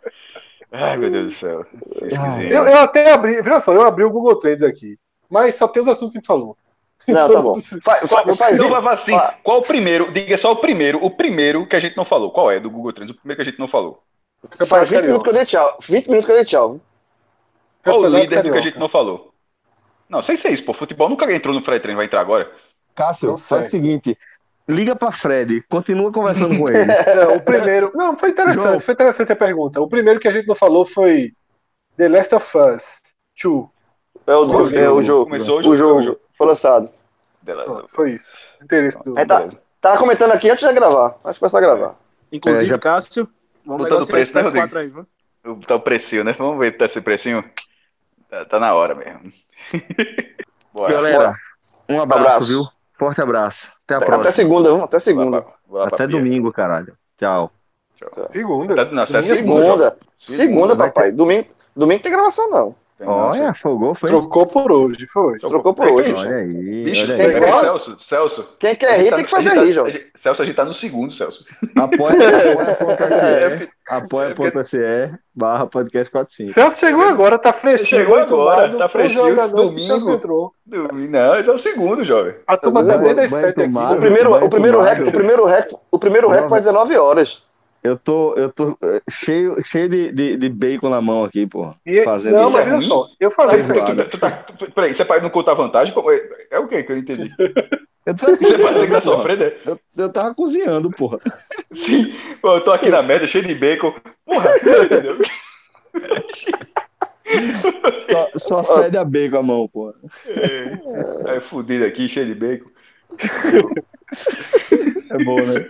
Ai, meu Deus do céu. Eu, eu até abri, veja só, eu abri o Google Trends aqui. Mas só tem os assuntos que a gente falou. Não, tá bom. Fa, fa, Qual, faz não, isso. mas assim, qual o primeiro? Diga só o primeiro, o primeiro que a gente não falou. Qual é do Google Trends? O primeiro que a gente não falou. Faz 20 minutos que eu dei tchau. 20 minutos que eu dei tchau. Qual o líder do que a gente não falou? Não, sem ser isso, pô. Futebol nunca entrou no Fred Trem, vai entrar agora. Cássio, faz o sei. seguinte. Liga pra Fred, continua conversando com ele. Não, o primeiro. Não, foi interessante, João. foi interessante a pergunta. O primeiro que a gente não falou foi The Last of Us 2. É o, Foi é o jogo. Começou O jogo. Foi lançado. Pronto, foi isso. Interesse do. Aí tá, tava comentando aqui antes de gravar. Antes de começar a gravar. Inclusive, É, já- Cássio, vamos Botando negociar preço, esse né, PS4 Rodrigo? aí, viu? Tá o precinho, né? Vamos ver se tá esse precinho. Tá, tá na hora mesmo. Bora. Galera, um abraço, Abraço. viu? Forte abraço. Até a Até próxima. segunda, viu? Até Vai segunda. vai lá pra Até pia. domingo, caralho. Tchau. Segunda. Tá- não, é segunda. Segunda. Segunda, vai papai. Domingo, domingo tem gravação, não. Olha, folgou, foi? Trocou por hoje, foi. Trocou por hoje. Olha aí, Bicho, olha tem aí. peraí, igual- Celso, Celso. Quem quer rir tá- tem que fazer gente tá- rir, João. gente- Celso, a gente tá no segundo, Celso. Apoia- É, Apoia.se apoia.se barra podcast 45. Celso chegou agora, tá fresquinho. Chegou agora, tá fresquinho, domingo. Entrou. Não, esse é o segundo, jovem. A turma tá Banho- desde as banho 7 aqui. O primeiro, o primeiro rec, o primeiro rec, o primeiro rec foi 19 horas. Eu tô, eu tô eh, cheio, cheio de, de, de bacon na mão aqui, pô. E- Fazendo não, mas é olha só, eu falei isso aqui. tá- Peraí, você não contar vantagem? É, é o que que eu entendi? Eu Você vai dizer que tá sofrendo? é? Eu, eu tava cozinhando, porra. Sim, pô, eu tô aqui na merda, cheio de bacon. Porra, entendeu? Só, só fede a bacon a mão, porra. É, aí fudido aqui, cheio de bacon. É bom, né?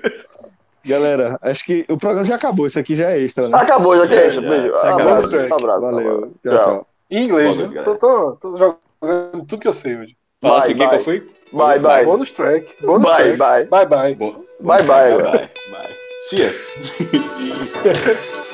Galera, acho que o programa já acabou. Isso aqui já é extra, né? Acabou, já que é isso. Já, Beijo. já Abraço, acabou. abraço. Valeu. Tchau, Tchau. tchau. Em inglês, Boa né? Tô, tô, tô jogando tudo que eu sei hoje. Fala assim, quem vai. qual foi? Bye, bye. Bônus track. Bônus Bye, track. bye. Bye, bye. Bom, Bye, bye. bye, bye. See ya.